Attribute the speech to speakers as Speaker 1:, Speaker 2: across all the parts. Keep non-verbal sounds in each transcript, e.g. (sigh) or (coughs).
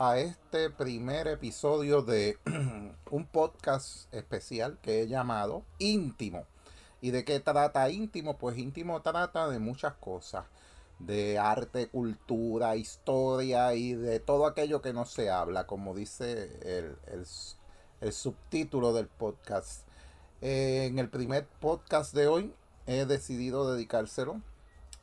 Speaker 1: A este primer episodio de (clears throat) un podcast especial que he llamado Íntimo. ¿Y de qué trata Íntimo? Pues Íntimo trata de muchas cosas, de arte, cultura, historia y de todo aquello que no se habla, como dice el, subtítulo del podcast. en el primer podcast de hoy he decidido dedicárselo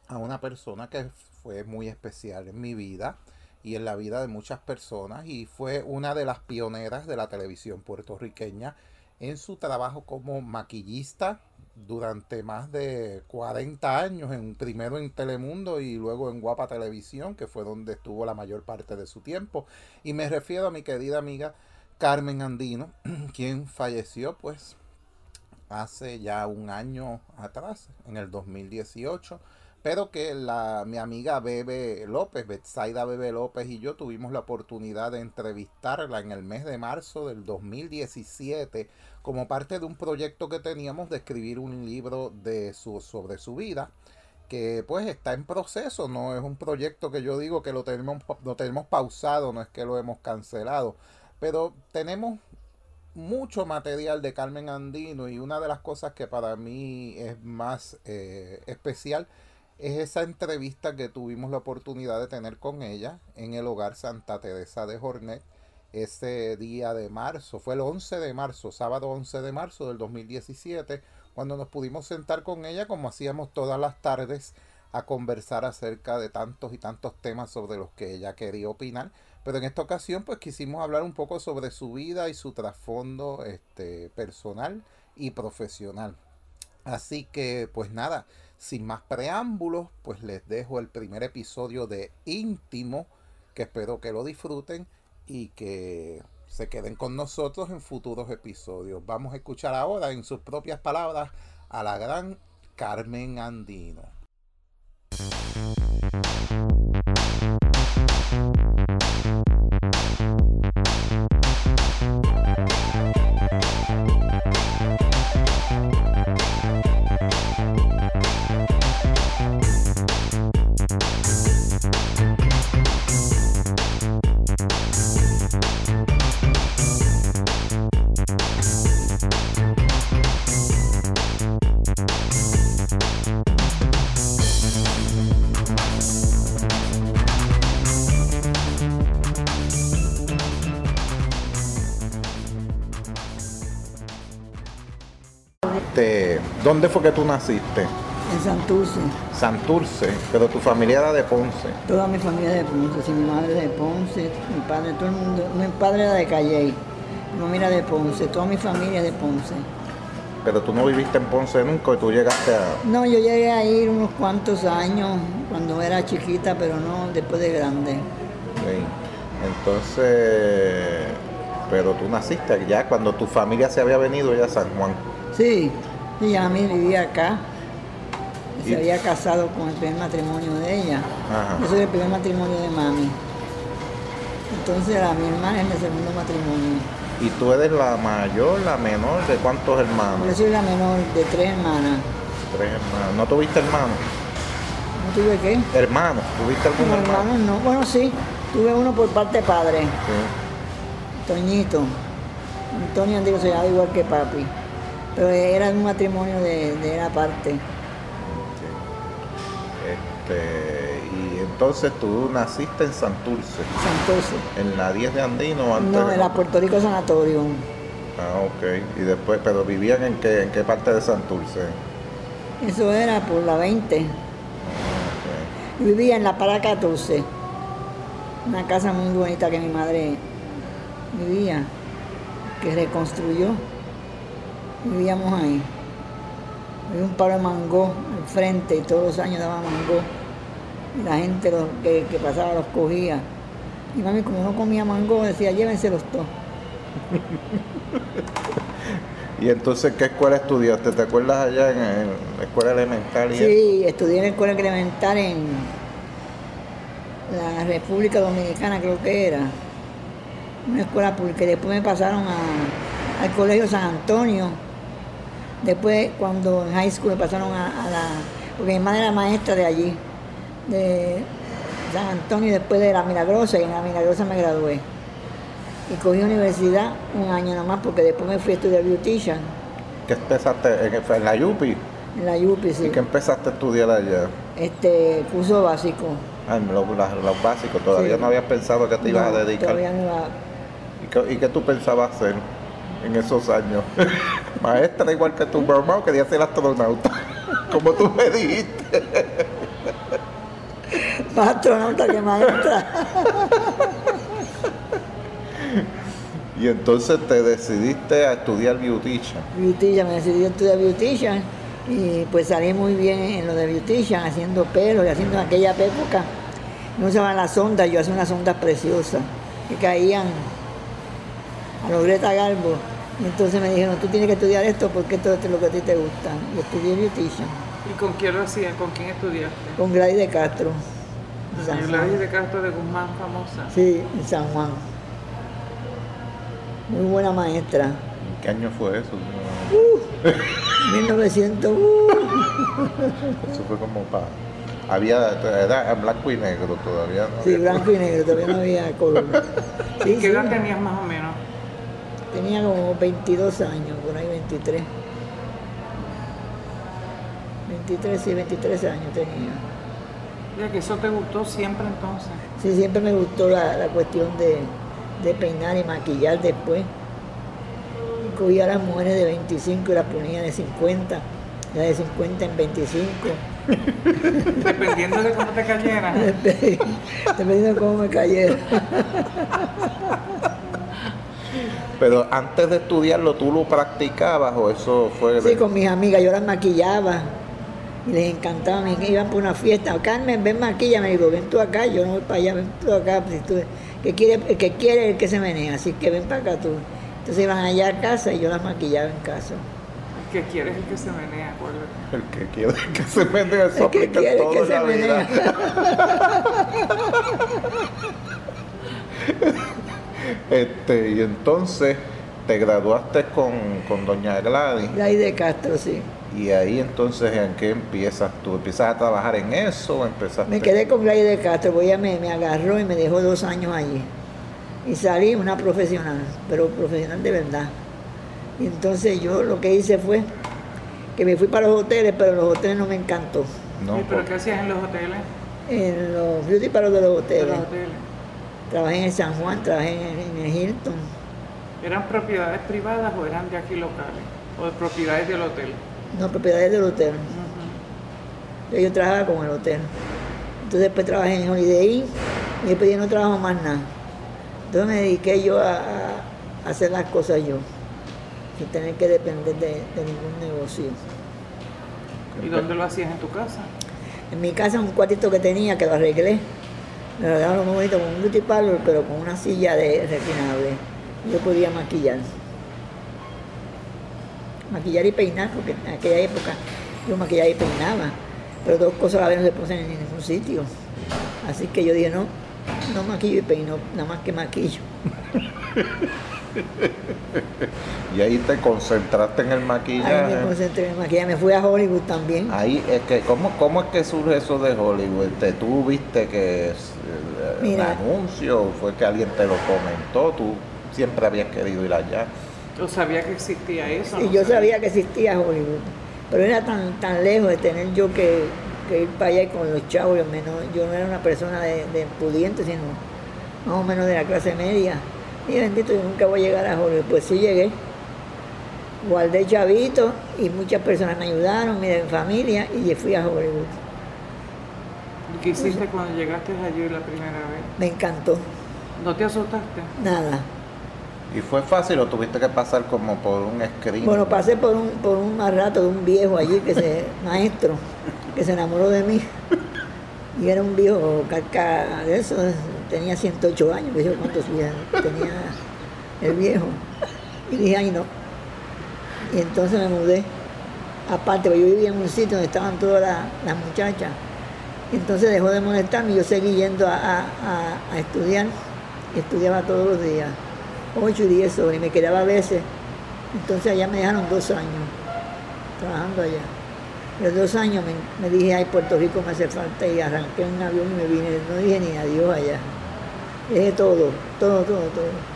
Speaker 1: a una persona que fue muy especial en mi vida y en la vida de muchas personas y fue una de las pioneras de la televisión puertorriqueña en su trabajo como maquillista durante más de 40 años, en, primero en Telemundo y luego en Guapa Televisión, que fue donde estuvo la mayor parte de su tiempo. Y me refiero a mi querida amiga Carmen Andino, (clears throat) quien falleció pues hace ya un año atrás, en el 2018 pero que la, mi amiga Bebe López, Betsaida Bebe López y yo tuvimos la oportunidad de entrevistarla en el mes de marzo del 2017 como parte de un proyecto que teníamos de escribir un libro de su, sobre su vida que pues está en proceso, no es un proyecto que yo digo que lo tenemos, lo tenemos pausado, no es que lo hemos cancelado, pero tenemos mucho material de Carmen Andino y una de las cosas que para mí es más eh, especial es esa entrevista que tuvimos la oportunidad de tener con ella en el hogar Santa Teresa de Jornet ese día de marzo, fue el 11 de marzo, sábado 11 de marzo del 2017, cuando nos pudimos sentar con ella como hacíamos todas las tardes a conversar acerca de tantos y tantos temas sobre los que ella quería opinar, pero en esta ocasión pues quisimos hablar un poco sobre su vida y su trasfondo este, personal y profesional. Así que pues nada, sin más preámbulos, pues les dejo el primer episodio de Íntimo, que espero que lo disfruten y que se queden con nosotros en futuros episodios. Vamos a escuchar ahora en sus propias palabras a la gran Carmen Andino. ¿Dónde fue que tú naciste?
Speaker 2: En Santurce.
Speaker 1: Santurce, pero tu familia era de Ponce.
Speaker 2: Toda mi familia de Ponce, sí, mi madre de Ponce, mi padre, todo el mundo. Mi padre era de Calley, mi mamá era de Ponce, toda mi familia de Ponce.
Speaker 1: Pero tú no viviste en Ponce nunca y tú llegaste a...
Speaker 2: No, yo llegué a ir unos cuantos años cuando era chiquita, pero no después de grande.
Speaker 1: Sí. Entonces, pero tú naciste ya cuando tu familia se había venido ya a San Juan.
Speaker 2: Sí, y a mí vivía acá. Se había casado con el primer matrimonio de ella. Yo soy el primer matrimonio de mami. Entonces a mi hermana es el segundo matrimonio.
Speaker 1: ¿Y tú eres la mayor, la menor de cuántos hermanos?
Speaker 2: Yo soy la menor de tres hermanas.
Speaker 1: Tres hermanos. ¿No tuviste hermanos?
Speaker 2: ¿No tuve qué?
Speaker 1: Hermanos. ¿Tuviste algún
Speaker 2: no, hermano? hermanos no. Bueno, sí. Tuve uno por parte de padre. Sí. Toñito. Antonio Andrés se llama igual que papi. Pero era un matrimonio de, de la parte.
Speaker 1: Este, entonces tú naciste en Santurce.
Speaker 2: Santurce.
Speaker 1: ¿En la 10 de Andino
Speaker 2: antes? No, en la Puerto Rico Sanatorio.
Speaker 1: Ah, ok. Y después, pero vivían en qué, en qué parte de Santurce?
Speaker 2: Eso era por la 20. Ah, Vivía en la Para 14. Una casa muy bonita que mi madre vivía, que reconstruyó. Vivíamos ahí. Había un paro de mango al frente y todos los años daba mango. Y la gente que, pasaba los cogía. Y mami, como no comía mango, decía, llévenselos todos. (laughs)
Speaker 1: ¿Y entonces qué escuela estudiaste? ¿Te acuerdas allá en, la escuela elemental?
Speaker 2: sí, estudié en la escuela elemental en la República Dominicana, creo que era. Una escuela. Y después me pasaron al Colegio San Antonio Después, cuando en high school me pasaron a, la. Porque mi madre era maestra de allí, de San Antonio, y después de la Milagrosa, y en la Milagrosa me gradué. Y cogí universidad un año nomás, porque después me fui a estudiar beautician.
Speaker 1: ¿Qué empezaste en, la Yupi?
Speaker 2: En la Yupi, sí.
Speaker 1: ¿Y qué empezaste a estudiar allá?
Speaker 2: Este, curso básico.
Speaker 1: Ah, los, básicos, todavía no habías pensado que te ibas a dedicar. Todavía no iba. ¿Y qué tú pensabas hacer? En esos años. (laughs) Maestra igual que tu mamá quería ser astronauta, (laughs) como tú me dijiste.
Speaker 2: Más astronauta que maestra. (laughs)
Speaker 1: y entonces te decidiste a estudiar beautician.
Speaker 2: Beautician, me decidí a estudiar beautician y pues salí muy bien en lo de beautician, haciendo pelo y haciendo en aquella época. No usaban las ondas, yo hacía unas ondas preciosas que caían a los Greta Garbo y entonces me dijeron, tú tienes que estudiar esto porque esto es lo que a ti te gusta. Y estudié beautician.
Speaker 3: ¿Y con quién lo hacías? ¿Con quién estudiaste?
Speaker 2: Con Gladys de Castro.
Speaker 3: Gladys de Castro de Guzmán, famosa.
Speaker 2: Sí, en San Juan. Muy buena maestra. ¿En
Speaker 1: qué año fue eso?
Speaker 2: Uh, 1900. Uh.
Speaker 1: Eso fue como para... Había, era blanco y negro todavía, ¿no?
Speaker 2: Sí, blanco y negro, todavía no había color.
Speaker 3: ¿Y qué edad tenías más o menos?
Speaker 2: Tenía como 22 años, por ahí 23. 23, sí, 23 años tenía.
Speaker 3: Ya que eso te gustó siempre entonces.
Speaker 2: Sí, siempre me gustó la, cuestión de, peinar y maquillar después. Y cogía a las mujeres de 25 y las ponía de 50, la de 50 en 25. (laughs)
Speaker 3: Dependiendo de cómo te cayera.
Speaker 2: Dependiendo de cómo me cayera. (laughs)
Speaker 1: Pero antes de estudiarlo, ¿tú lo practicabas o eso fue...?
Speaker 2: Sí, con mis amigas, yo las maquillaba y les encantaba, me iban por una fiesta, Carmen, ven maquilla, me digo, ven tú acá, yo no voy para allá, ven tú acá, pues, tú, que quiere, el que quiere el que se menea, así que ven para acá tú. Entonces iban allá a casa y yo las maquillaba en casa.
Speaker 3: El que quiere es el que se menea,
Speaker 1: El que quiere el que se menea, eso
Speaker 2: el que quiere el que se menea. (laughs)
Speaker 1: Este, y entonces te graduaste con, con doña Gladys.
Speaker 2: Gladys de Castro, sí.
Speaker 1: Y ahí entonces, ¿en qué empiezas tú? ¿Empiezas a trabajar en eso o empezaste?
Speaker 2: Me quedé con Gladys de Castro, porque ella me, me agarró y me dejó dos años allí. Y salí una profesional, pero profesional de verdad. Y entonces yo lo que hice fue que me fui para los hoteles, pero los hoteles no me encantó.
Speaker 3: No, ¿Pero qué hacías en los hoteles?
Speaker 2: En los beauty para los hoteles. De los hoteles. Trabajé en el San Juan, trabajé en, el Hilton.
Speaker 3: ¿Eran propiedades privadas o eran de aquí locales? ¿O de propiedades del hotel?
Speaker 2: No, propiedades del hotel. Yo trabajaba con el hotel. Entonces después trabajé en Holiday Inn y después ya no trabajo más nada. Entonces me dediqué yo a, hacer las cosas yo, sin tener que depender de, ningún negocio.
Speaker 3: ¿Y dónde lo hacías en tu casa?
Speaker 2: En mi casa, un cuartito que tenía, que lo arreglé me lo dejaron bonito con un beauty parlor, pero con una silla de reclinable. Yo podía maquillar. Maquillar y peinar, porque en aquella época yo maquillaba y peinaba. Pero dos cosas a la vez no se ponen en ningún sitio. Así que yo dije, no, no maquillo y peino, nada más que maquillo. (laughs)
Speaker 1: y ahí te concentraste en el maquillaje.
Speaker 2: Ahí me concentré en el maquillaje, me fui a Hollywood también.
Speaker 1: Ahí es que, ¿cómo, cómo es que surge eso de Hollywood? ¿Tú viste que es, eh, un anuncio? ¿Fue que alguien te lo comentó? ¿Tú siempre habías querido ir allá?
Speaker 3: Yo sabía que existía eso.
Speaker 2: Y yo sabía que existía Hollywood, pero era tan, tan lejos de tener yo que que ir para allá y con los chavos, yo, yo no era una persona de, de pudiente, sino más o menos de la clase media. Y bendito, yo nunca voy a llegar a Hollywood. Pues sí llegué. Guardé chavito y muchas personas me ayudaron, mi familia, y fui a Hollywood.
Speaker 3: ¿Y qué hiciste cuando llegaste allí la primera vez?
Speaker 2: Me encantó.
Speaker 3: ¿No te asustaste?
Speaker 2: Nada.
Speaker 1: ¿Y fue fácil o tuviste que pasar como por un screen?
Speaker 2: Bueno, pasé por un, por un más rato de un viejo allí, que se, (laughs) maestro, que se enamoró de mí. Y era un viejo carca de eso, tenía 108 años, que yo cuántos tenía el viejo. Y dije, ay no. Y entonces me mudé. Aparte, yo vivía en un sitio donde estaban todas las, muchachas. Entonces dejó de molestarme y yo seguí yendo a, estudiar. estudiaba todos los días, 8 y 10 horas, y me quedaba a veces. Entonces allá me dejaron dos años, trabajando allá. Los dos años me, dije, ay, Puerto Rico me hace falta y arranqué un avión y me vine. No dije ni adiós allá. Dije todo, todo, todo, todo.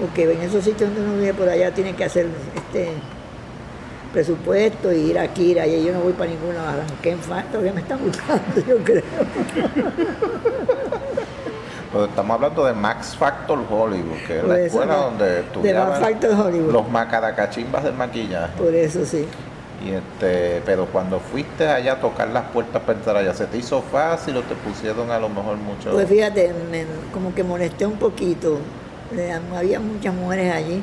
Speaker 2: Porque en esos sitios donde uno vive por allá tiene que hacer este presupuesto y ir aquí, ir allá. Yo no voy para ninguna, arranqué en falta, todavía me están buscando, yo creo.
Speaker 1: Pues estamos hablando de Max Factor Hollywood, que es la escuela donde
Speaker 2: estudiaban
Speaker 1: los macaracachimbas del maquillaje.
Speaker 2: Por eso sí.
Speaker 1: Y este, pero cuando fuiste allá a tocar las puertas para allá, ¿se te hizo fácil o te pusieron a lo mejor mucho?
Speaker 2: Pues fíjate, como que molesté un poquito. Había muchas mujeres allí.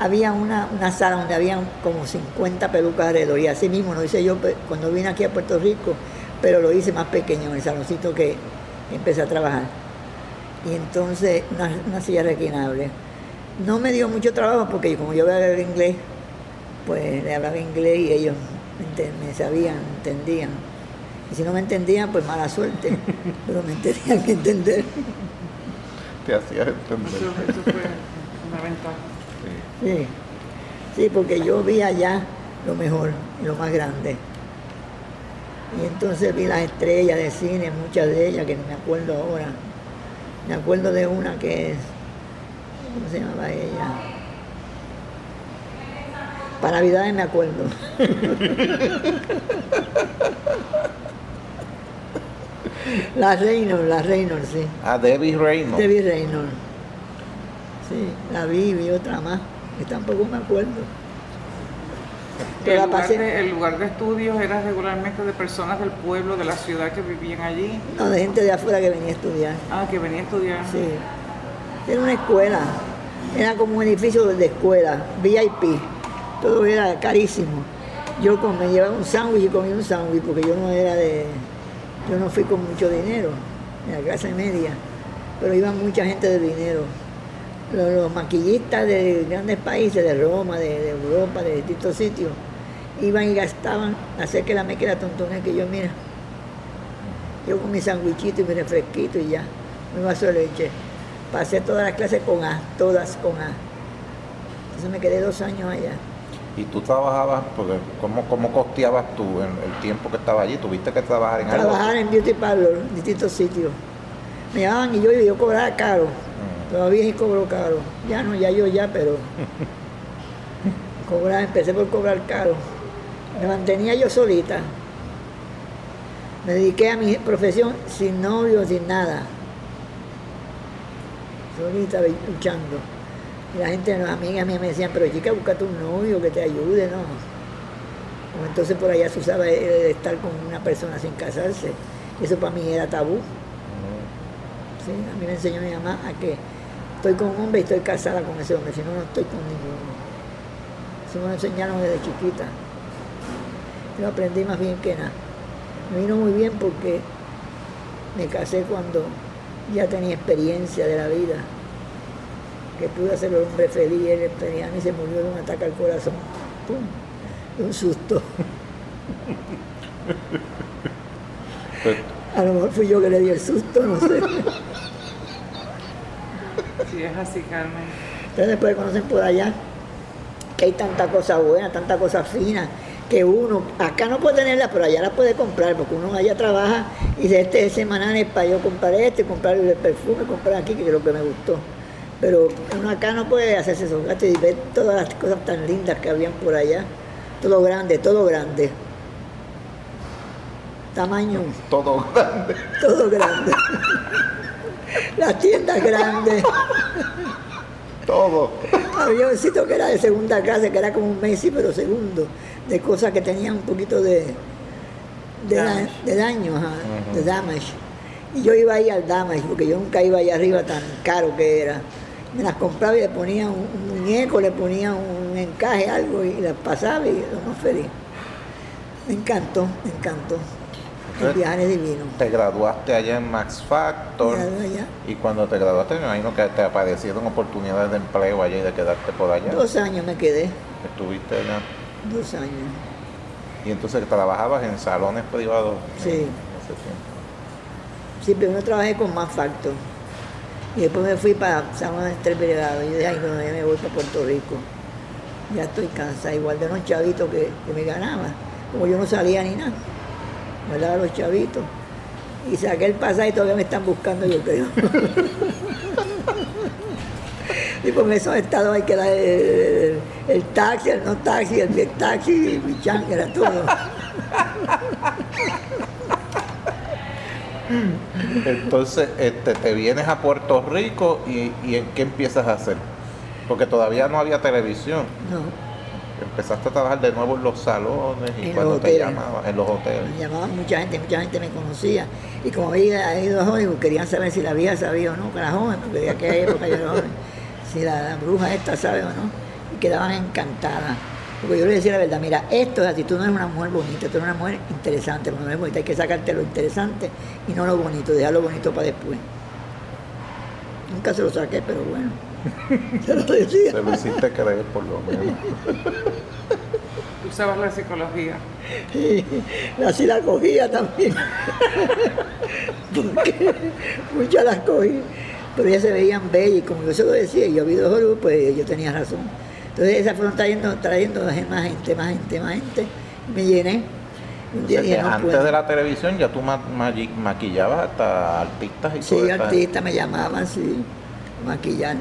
Speaker 2: Había una, una sala donde había como 50 pelucas alrededor. Y así mismo lo hice yo cuando vine aquí a Puerto Rico, pero lo hice más pequeño, en el saloncito que empecé a trabajar. Y entonces una, silla reclinable. No me dio mucho trabajo porque como yo a el inglés, pues le hablaba inglés y ellos me, sabían, entendían. Y si no me entendían, pues mala suerte, (laughs) pero me tenían que entender.
Speaker 1: Te hacías entender.
Speaker 3: Eso, fue una ventaja.
Speaker 2: Sí. sí, porque yo vi allá lo mejor y lo más grande. Y entonces vi las estrellas de cine, muchas de ellas que no me acuerdo ahora. Me acuerdo de una que es, ¿cómo se llamaba ella? Para Navidad me acuerdo. la Reynolds, la Reynolds, sí.
Speaker 1: Ah, Debbie Reynolds.
Speaker 2: Debbie Reynolds. Sí, la vi, vi otra más, que tampoco me acuerdo.
Speaker 3: El lugar, de, el lugar, de, estudios era regularmente de personas del pueblo, de la ciudad que vivían allí.
Speaker 2: No, de gente de afuera que venía a estudiar.
Speaker 3: Ah, que venía a estudiar.
Speaker 2: Sí. Era una escuela. Era como un edificio de escuela, VIP todo era carísimo. Yo me llevaba un sándwich y comía un sándwich porque yo no era de, yo no fui con mucho dinero, en la clase media, pero iba mucha gente de dinero. Los, maquillistas de grandes países, de Roma, de, Europa, de distintos sitios, iban y gastaban hacer que la mequera tontonera que yo, mira, yo con mi sándwichito y mi refresquito y ya, mi vaso de leche. Pasé todas las clases con A, todas con A. Entonces me quedé dos años allá.
Speaker 1: ¿Y tú trabajabas, porque cómo, cómo costeabas tú en el tiempo que estabas allí? ¿Tuviste que trabajar en
Speaker 2: algo? Trabajar en beauty parlor, en distintos sitios. Me llamaban y yo, yo cobraba caro. Mm. Todavía sí cobro caro. Ya no, ya yo ya, pero (laughs) cobraba, empecé por cobrar caro. Me mantenía yo solita. Me dediqué a mi profesión sin novio, sin nada. Solita luchando. La gente, las amigas mías me decían, pero chica, búscate un novio que te ayude, ¿no? entonces por allá se usaba estar con una persona sin casarse. Eso para mí era tabú. Sí, a mí me enseñó mi mamá a que estoy con un hombre y estoy casada con ese hombre, si no, no estoy con ninguno. Eso me lo enseñaron desde chiquita. Yo aprendí más bien que nada. Me vino muy bien porque me casé cuando ya tenía experiencia de la vida que pude hacer un hombre feliz, él y se murió de un ataque al corazón. ¡Pum! De un susto. A lo mejor fui yo que le di el susto, no sé.
Speaker 3: Sí, es así, Carmen.
Speaker 2: Entonces después conocen por allá que hay tanta cosa buena, tanta cosa fina, que uno, acá no puede tenerla, pero allá la puede comprar, porque uno allá trabaja y de este semanal es para yo comprar este, comprar el perfume, comprar aquí, que es lo que me gustó. Pero uno acá no puede hacerse esos gastos y ver todas las cosas tan lindas que habían por allá. Todo grande, todo grande. tamaño.
Speaker 1: Todo grande.
Speaker 2: Todo grande. Las tiendas grandes.
Speaker 1: Todo.
Speaker 2: Había un sitio que era de segunda clase, que era como un Messi, pero segundo, de cosas que tenían un poquito de, de, daño, de damage. Y yo iba ahí al damage, porque yo nunca iba ahí arriba tan caro que era. Me las compraba y le ponía un, muñeco, le ponía un encaje, algo, y las pasaba y lo más feliz. Me encantó, me encantó. El viaje divino.
Speaker 1: Te graduaste allá en Max Factor. Y cuando te graduaste, me imagino que te aparecieron oportunidades de empleo allá y de quedarte por allá.
Speaker 2: Dos años me quedé.
Speaker 1: ¿Estuviste allá?
Speaker 2: Dos años.
Speaker 1: ¿Y entonces trabajabas en salones privados?
Speaker 2: Sí. En Sí, primero trabajé con Max Factor. Y después me fui para San Tres Privados. Y yo dije, ay, no, ya me voy para Puerto Rico. Ya estoy cansada, igual de unos chavitos que, que me ganaba. Como yo no salía ni nada me los chavitos. Y saqué el pasaje y todavía me están buscando, yo creo. (laughs) y por eso he estado ahí que era el, taxi, el no taxi, el bien taxi, mi chan, era todo.
Speaker 1: Entonces, este, te vienes a Puerto Rico y, y ¿en qué empiezas a hacer? Porque todavía no había televisión.
Speaker 2: No
Speaker 1: empezaste a trabajar de nuevo en los salones y cuando te llamaban en los hoteles.
Speaker 2: Me llamaban mucha gente, mucha gente me conocía. Y como había ido a Hollywood, querían saber si la vieja sabía o no, que era joven, porque de aquella época yo era joven, si la, bruja esta sabe o no. Y quedaban encantadas. Porque yo le decía la verdad, mira, esto es así, tú no eres una mujer bonita, tú eres una mujer interesante, una mujer bonita, hay que sacarte lo interesante y no lo bonito, dejar lo bonito para después. Nunca se lo saqué, pero bueno. (laughs) Se lo decía.
Speaker 1: Se lo hiciste creer por lo menos.
Speaker 3: Usabas la psicología.
Speaker 2: Sí, así la cogía también. (laughs) Porque muchas las cogí. Pero ellas se veían bellas y como yo se lo decía, y yo vi dos pues yo tenía razón. Entonces esas fueron trayendo, trayendo más gente, más gente, más gente. me llené.
Speaker 1: Un día antes de la televisión ya tú maquillabas hasta artistas y
Speaker 2: Sí, artistas me llamaban, sí, maquillar.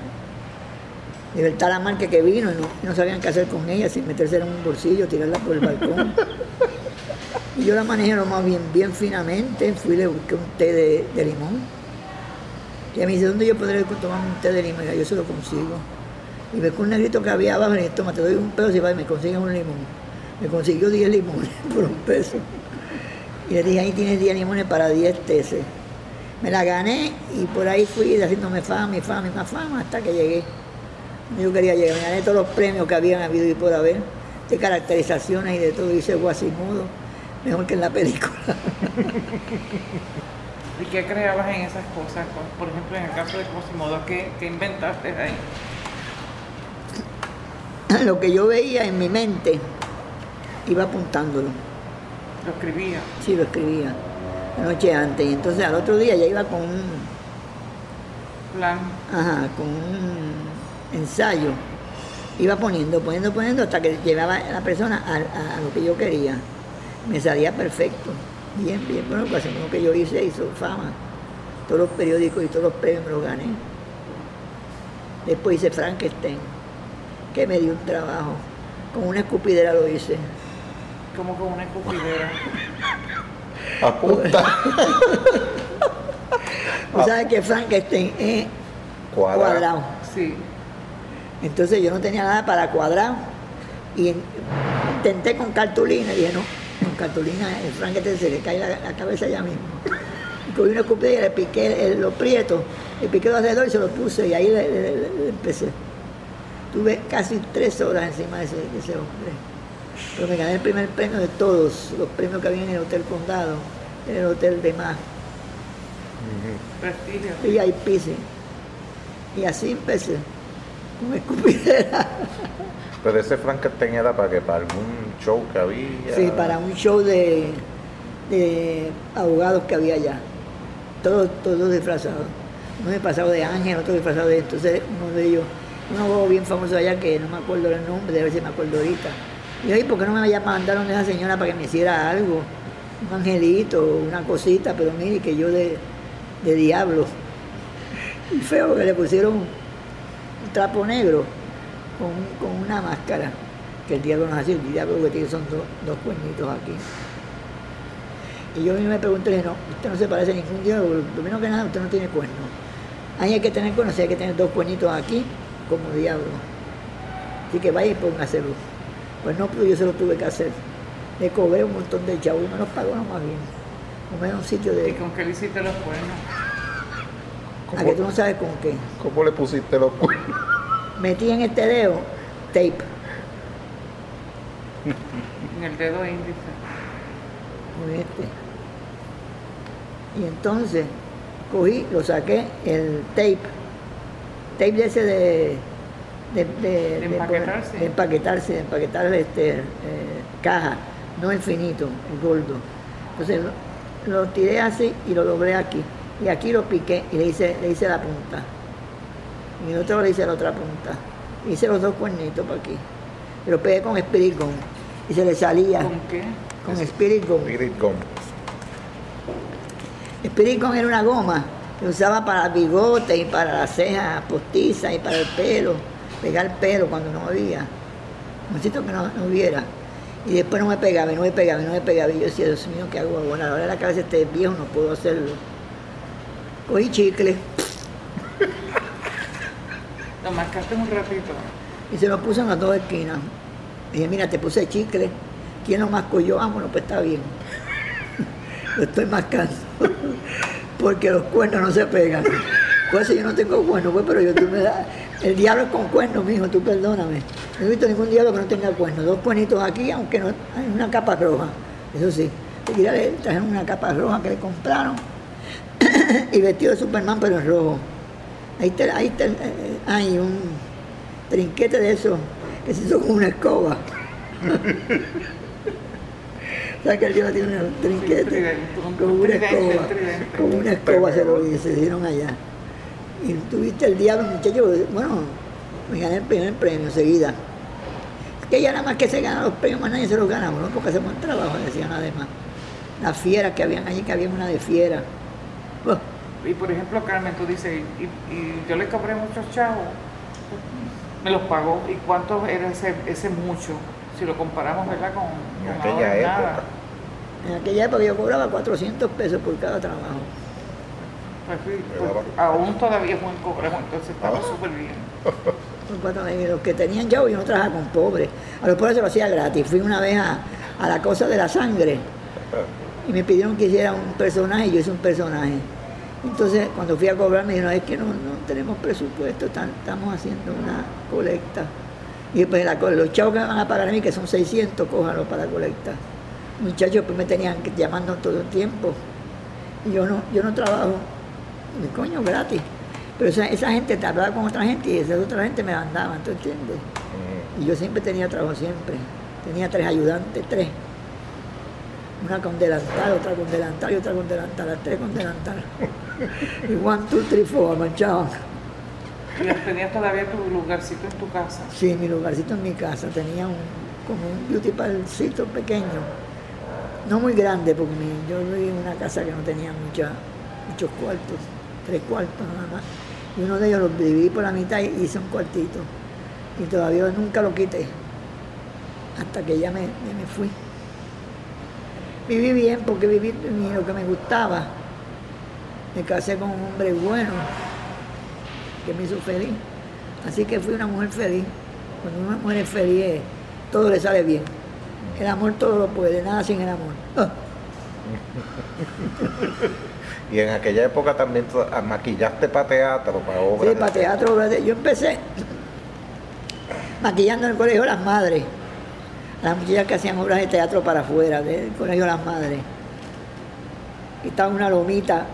Speaker 2: Libertad la marca que vino y no, sabían qué hacer con ella, sin meterse en un bolsillo, tirarla por el balcón. y yo la manejé lo más bien, bien finamente, fui y le busqué un té de, limón. Y me dice, ¿dónde yo podré tomar un té de limón? Y yo se lo consigo. Y ve con un negrito que había abajo y le toma, te doy un peso y me consigue un limón. Me consiguió 10 limones (laughs) por un peso. Y le dije, ahí tienes 10 limones para 10 teces. Me la gané y por ahí fui haciéndome fama y fama y más fama hasta que llegué. Yo quería llegar, me gané todos los premios que habían habido y por haber, de caracterizaciones y de todo, hice Guasimudo, mejor que en la película. (laughs)
Speaker 3: ¿Y qué creabas en esas cosas? Por ejemplo, en el caso de Guasimodo, ¿qué, ¿qué inventaste ahí? (clears throat)
Speaker 2: Lo que yo veía en mi mente, iba apuntándolo.
Speaker 3: ¿Lo escribía?
Speaker 2: Sí, lo escribía. La noche antes. Y entonces al otro día ya iba con un...
Speaker 3: Plan.
Speaker 2: Ajá, con un ensayo. Iba poniendo, poniendo, poniendo hasta que llevaba a la persona a, lo que yo quería. Me salía perfecto. Bien, bien. Bueno, pues lo que yo hice hizo fama. Todos los periódicos y todos los premios me los gané. Después hice Frankenstein, que me dio un trabajo. Con una escupidera lo hice.
Speaker 3: Como con una escupidera. (laughs)
Speaker 1: Apunta. (laughs)
Speaker 2: o sea que Frankenstein es cuadrado.
Speaker 3: Sí.
Speaker 2: Entonces yo no tenía nada para cuadrar. Y intenté con cartulina y dije, no, con cartulina el Frankenstein se le cae la, cabeza ya mismo. Y cogí una escupidera, le piqué los prietos, le piqué los alrededor y se los puse y ahí le, empecé. Tuve casi tres horas encima de ese hombre. Pero me gané el primer premio de todos los premios que había en el Hotel Condado, en el Hotel de Más.
Speaker 3: Prestigio.
Speaker 2: Y ahí pise. Y así empecé, con escupidera.
Speaker 1: Pero ese Frankenstein era para que para algún show que había.
Speaker 2: Sí, para un show de, de abogados que había allá. Todos, todos disfrazados. Uno disfrazado de ángel, otro disfrazado de entonces uno de ellos, uno bien famoso allá que no me acuerdo el nombre, de ver si me acuerdo ahorita y ahí, ¿por qué no me mandaron a esa señora para que me hiciera algo? Un angelito, una cosita, pero mire que yo de, diablo. Y feo que le pusieron un trapo negro con, una máscara, que el diablo no es así, el diablo que tiene son dos cuernitos aquí. Y yo me pregunté, no, usted no se parece a ningún diablo, primero que nada usted no tiene cuernos. Hay que tener cuernos, hay que tener dos cuernitos aquí como diablo. Así que vaya y póngaselo. Pues no, pero yo se lo tuve que hacer. Le cobré un montón de chavos y me los pagó más bien. No me da un sitio de...
Speaker 3: ¿Y con qué le hiciste los cuernos?
Speaker 2: ¿A que tú no sabes con qué?
Speaker 1: ¿Cómo le pusiste los cuernos?
Speaker 2: Metí en este dedo tape.
Speaker 3: en el dedo índice.
Speaker 2: Con este. Y entonces cogí, lo saqué, el tape, tape de ese de,
Speaker 3: de, de, empaquetarse.
Speaker 2: de empaquetarse, de empaquetar este, eh, caja, no infinito, el gordo. Entonces lo, tiré así y lo doblé aquí. Y aquí lo piqué y le hice, le hice la punta. Y el otro le hice la otra punta. Hice los dos cuernitos para aquí. Y lo pegué con Spirit Y se le salía.
Speaker 3: ¿Con qué?
Speaker 2: Con Spirit
Speaker 1: Spirit Gum.
Speaker 2: Spirit era una goma que usaba para el bigote y para las cejas postizas y para el pelo, pegar el pelo cuando no había. Necesito que no, hubiera. Y después no me pegaba, no me pegaba, no me pegaba. Y yo decía, Dios mío, ¿qué hago? Bueno, ahora la cabeza este viejo, no puedo hacerlo. Cogí chicle. (laughs)
Speaker 3: Lo marcaste un ratito.
Speaker 2: Y se lo puse en las dos esquinas. Y dije, mira, te puse chicle. ¿Quién lo mascó yo? Vámonos, pues está bien. (laughs) lo estoy mascando. (laughs) Porque los cuernos no se pegan. Pues yo no tengo cuernos, pues, pero yo tú me das. El diablo es con cuernos, mijo, tú perdóname. No he visto ningún diablo que no tenga cuernos. Dos cuernitos aquí, aunque no hay una capa roja. Eso sí. Le trajeron una capa roja que le compraron. (coughs) y vestido de Superman, pero en rojo. Ahí está, ahí está, eh, hay un trinquete de eso que se hizo con una escoba. (laughs) ¿Sabes que el Dios tiene un trinquete? Con una escoba. Con una escoba se lo hicieron allá. Y tuviste el diablo, muchacho, bueno, me gané el primer premio enseguida. Que ya nada más que se ganan los premios, más nadie se los gana, ¿no? porque hacemos un trabajo, decían además. Las fieras que habían allí, que había una de fiera.
Speaker 3: Oh, y por ejemplo, Carmen, tú dices, y, yo le cobré muchos chavos, me los pagó. ¿Y cuánto era ese, ese mucho? Si lo comparamos, ¿verdad? Con,
Speaker 1: aquella época.
Speaker 2: En aquella época yo cobraba 400 pesos por cada trabajo.
Speaker 3: Pues, pues, aún todavía es buen cobramos, entonces estaba ah. súper bien.
Speaker 2: los que tenían chavos, yo no trabajaba con pobres. A los pobres se lo hacía gratis. Fui una vez a, a la cosa de la sangre y me pidieron que hiciera un personaje y yo hice un personaje. Entonces, cuando fui a cobrar, me dijeron, es que no, tenemos presupuesto, estamos haciendo una colecta. Y pues los chavos que me van a pagar a mí, que son 600, cójanlo para la colecta. Muchachos pues me tenían llamando todo el tiempo. Y yo no, yo no trabajo, mi coño, gratis. Pero esa, esa gente hablaba con otra gente y esa otra gente me mandaban, ¿tú entiendes? Y yo siempre tenía trabajo, siempre. Tenía tres ayudantes, tres una con delantal, otra con delantal y otra con delantal, las tres con delantal. (laughs) y one, two, three, four, manchaban.
Speaker 3: ¿Y tenías todavía tu lugarcito en tu casa?
Speaker 2: Sí, mi lugarcito en mi casa. Tenía un, como un beauty parlorcito pequeño. No muy grande, porque yo viví en una casa que no tenía mucha, muchos cuartos, tres cuartos nada más. Y uno de ellos lo dividí por la mitad y hice un cuartito. Y todavía nunca lo quité, hasta que ya me fui viví bien porque viví lo que me gustaba. Me casé con un hombre bueno que me hizo feliz. Así que fui una mujer feliz. Cuando una mujer es feliz, todo le sale bien. El amor todo lo puede, nada sin el amor. Ah. (laughs)
Speaker 1: y en aquella época también maquillaste para teatro, para obras.
Speaker 2: Sí, para teatro. Yo empecé maquillando en el colegio de las madres las muchachas que hacían obras de teatro para afuera del Colegio de las Madres. Y estaba una lomita.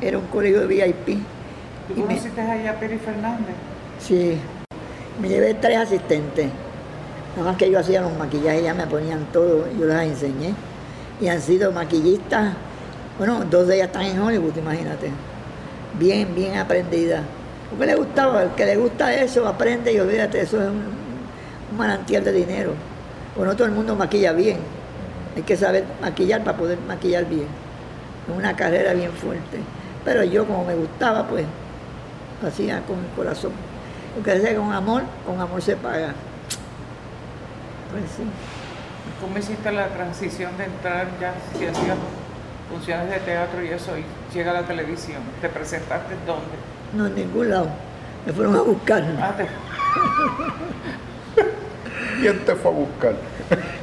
Speaker 2: Era un colegio de VIP.
Speaker 3: ¿Tú conociste allá a Peri Fernández?
Speaker 2: Sí. Me llevé tres asistentes. Nada más que yo hacía los maquillajes, ya me ponían todo, yo les enseñé. Y han sido maquillistas, bueno, dos de ellas están en Hollywood, imagínate. Bien, bien aprendidas. Porque le gustaba, el que le gusta eso, aprende y olvídate, eso es un, manantial de dinero. Pues no todo el mundo maquilla bien. Hay que saber maquillar para poder maquillar bien. Es una carrera bien fuerte. Pero yo como me gustaba, pues hacía con el corazón. Lo que con amor, con amor se paga. Pues sí.
Speaker 3: ¿Cómo hiciste la transición de entrar ya si hacías funciones de teatro y eso y llega a la televisión? ¿Te presentaste dónde?
Speaker 2: No, en ningún lado. Me fueron a buscar.
Speaker 3: Ah, te- (laughs)
Speaker 1: ¿Quién te fue a buscar?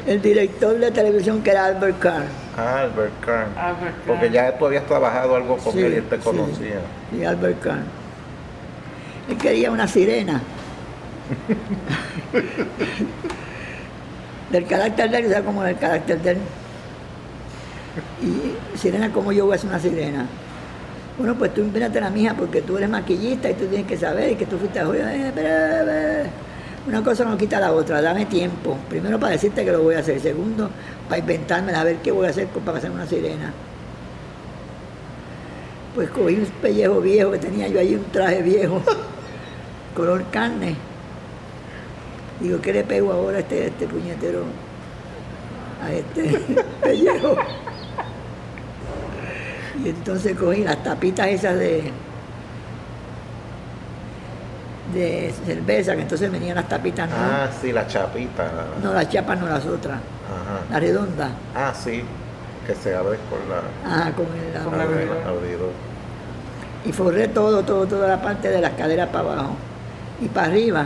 Speaker 2: El director de televisión que era Albert Kahn.
Speaker 1: Albert Kahn.
Speaker 3: Albert Kahn.
Speaker 1: Porque ya tú habías trabajado algo con
Speaker 2: Sí,
Speaker 1: él y él te
Speaker 2: sí.
Speaker 1: conocía.
Speaker 2: Sí, Albert Kahn. Él quería una sirena. (laughs) del carácter de él, ¿sabes cómo es el carácter de él? Y sirena, ¿cómo yo voy a hacer una sirena? Bueno, pues tú invínate a la mija porque tú eres maquillista y tú tienes que saber y que tú fuiste. Eh, espera. Una cosa no quita la otra, dame tiempo. Primero para decirte que lo voy a hacer. Segundo, para inventármela, a ver qué voy a hacer para hacer una sirena. Pues cogí un pellejo viejo que tenía yo ahí, un traje viejo, (laughs) color carne. Digo, ¿qué le pego ahora a este, este puñetero? A este (laughs) pellejo. Y entonces cogí las tapitas esas de, de cerveza, que entonces venían las tapitas, no,
Speaker 1: Ah, sí, la chapita.
Speaker 2: no las chapas, no las otras,
Speaker 1: Ajá.
Speaker 2: las redondas.
Speaker 1: Ah, sí, que se abre con la...
Speaker 2: Ajá, con el,
Speaker 3: Con la abridor.
Speaker 2: y forré todo, todo, toda la parte de las caderas para abajo. Y para arriba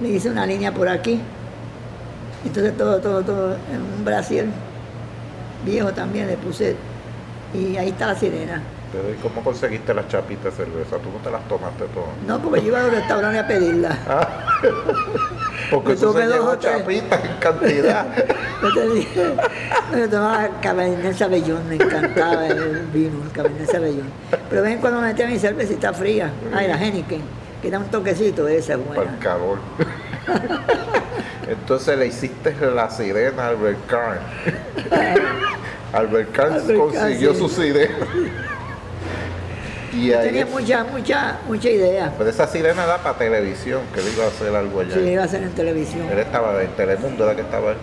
Speaker 2: le hice una línea por aquí. Entonces todo, todo, todo, en un brasier viejo también le puse. Y ahí está la sirena.
Speaker 1: Pero ¿y cómo conseguiste las chapitas de cerveza? ¿Tú no te las tomaste todas?
Speaker 2: No, porque yo iba a los restaurantes a pedirla. (laughs)
Speaker 1: Ah, porque
Speaker 2: Me
Speaker 1: se
Speaker 2: tomé dos
Speaker 1: chapitas en cantidad. (laughs)
Speaker 2: Yo te dije, no, yo tomaba Cabernet Sauvignon, me encantaba el vino, el Cabernet Sauvignon. Pero ven cuando me metía mi cervecita fría, ay, la Heineken, que da un toquecito, esa es
Speaker 1: para el
Speaker 2: buena.
Speaker 1: calor. Entonces le hiciste la sirena a Albert Kahn. (laughs) Albert Kahn
Speaker 2: Albert Kahn,
Speaker 1: consiguió
Speaker 2: sí.
Speaker 1: su sirena. Y ahí,
Speaker 2: Tenía mucha, mucha, mucha idea.
Speaker 1: pero esa sirena da para televisión, que él iba a hacer algo allá.
Speaker 2: Sí, iba a ser en televisión.
Speaker 1: Él estaba en Telemundo, ¿era que estaba él?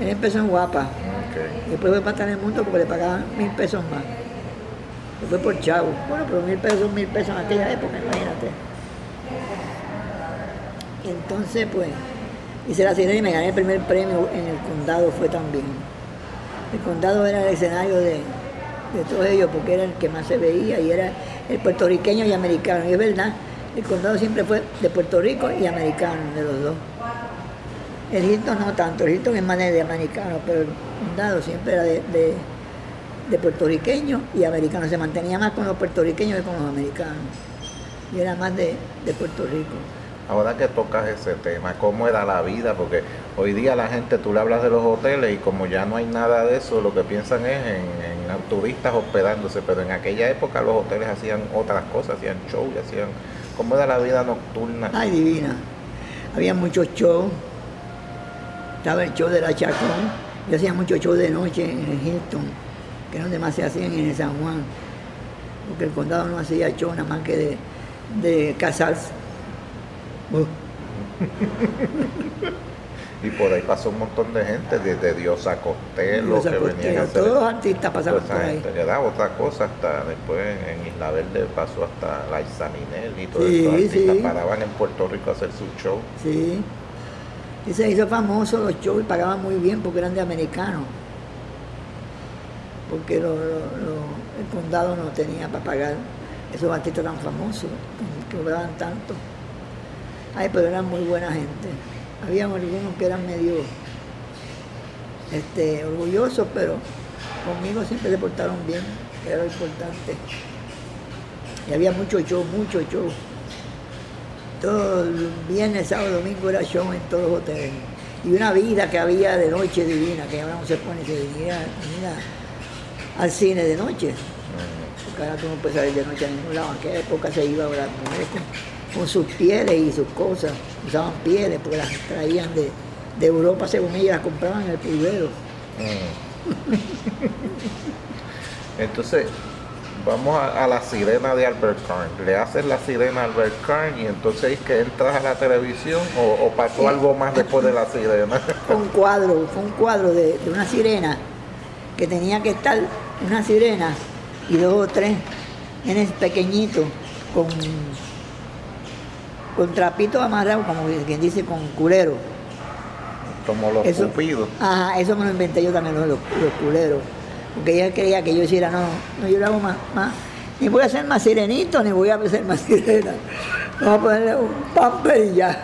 Speaker 2: Él empezó en Guapa.
Speaker 1: Ok.
Speaker 2: Después fue para Telemundo porque le pagaban mil pesos más. Fue por chavo. Bueno, pero mil pesos son mil pesos en aquella época, imagínate. Entonces, pues, hice la sirena y me gané el primer premio en el condado, fue también. El condado era el escenario de, todos ellos porque era el que más se veía y era el puertorriqueño y americano. Y es verdad, el condado siempre fue de Puerto Rico y americano, de los dos. El Hilton no tanto, el Hilton es más de americano, pero el condado siempre era de, de, de y americanos. Se mantenía más con los puertorriqueños que con los americanos. Y era más de, de Puerto Rico.
Speaker 1: Ahora que tocas ese tema, ¿cómo era la vida? Porque hoy día la gente, tú le hablas de los hoteles y como ya no hay nada de eso, lo que piensan es en, turistas hospedándose, pero en aquella época los hoteles hacían otras cosas, hacían shows, hacían... ¿Cómo era la vida nocturna?
Speaker 2: Ay, divina. Había muchos shows. Estaba el show de la Chacón. Yo hacía muchos shows de noche en el Hilton, que no demás se hacían en San Juan. Porque el condado no hacía show nada más que de, de casarse.
Speaker 1: Y por ahí pasó un montón de gente, desde Diosa Costello,
Speaker 2: Diosa
Speaker 1: que venían a
Speaker 2: todos los artistas pasaban por ahí.
Speaker 1: gente, que era otra cosa hasta después en Isla Verde pasó hasta la Isaninel y todos
Speaker 2: Sí,
Speaker 1: estos artistas
Speaker 2: sí.
Speaker 1: paraban en Puerto Rico a hacer su show.
Speaker 2: Sí. Y se hizo famoso los shows y pagaban muy bien porque eran de americanos. Porque lo- lo- lo- el condado no tenía para pagar esos artistas tan famosos, que cobraban tanto. Ay, pero eran muy buena gente. Había algunos que eran medio este, orgullosos, pero conmigo siempre se portaron bien, que era lo importante. Y había mucho show, mucho show. Todo el viernes, sábado, domingo era show en todos los hoteles. Y una vida que había de noche divina, que ahora no se pone, se venía, venía al cine de noche. Porque ahora tú no puedes salir de noche a ningún lado. En aquella época se iba a las mujeres con, sus pieles y sus cosas. Usaban pieles porque las traían de, de Europa, según ellas, las compraban en el pulvero.
Speaker 1: Mm. Entonces, vamos a, a la sirena de Albert Kahn. Le haces la sirena a Albert Kahn y entonces es que entras a la televisión o, o pasó
Speaker 2: Sí.
Speaker 1: algo más después de la sirena. (laughs)
Speaker 2: Fue un cuadro, fue un cuadro de, de una sirena que tenía que estar una sirena y dos o tres nenes pequeñitos con, con trapitos amarrados, como quien dice, con culero.
Speaker 1: Como los
Speaker 2: eso,
Speaker 1: cupidos.
Speaker 2: Ajá, eso me lo inventé yo también, los, los, culeros. Porque ella quería que yo hiciera, no, no, yo lo hago más, más, ni voy a hacer más sirenito, ni voy a hacer más (laughs) sirena. Vamos a ponerle un pamper y ya.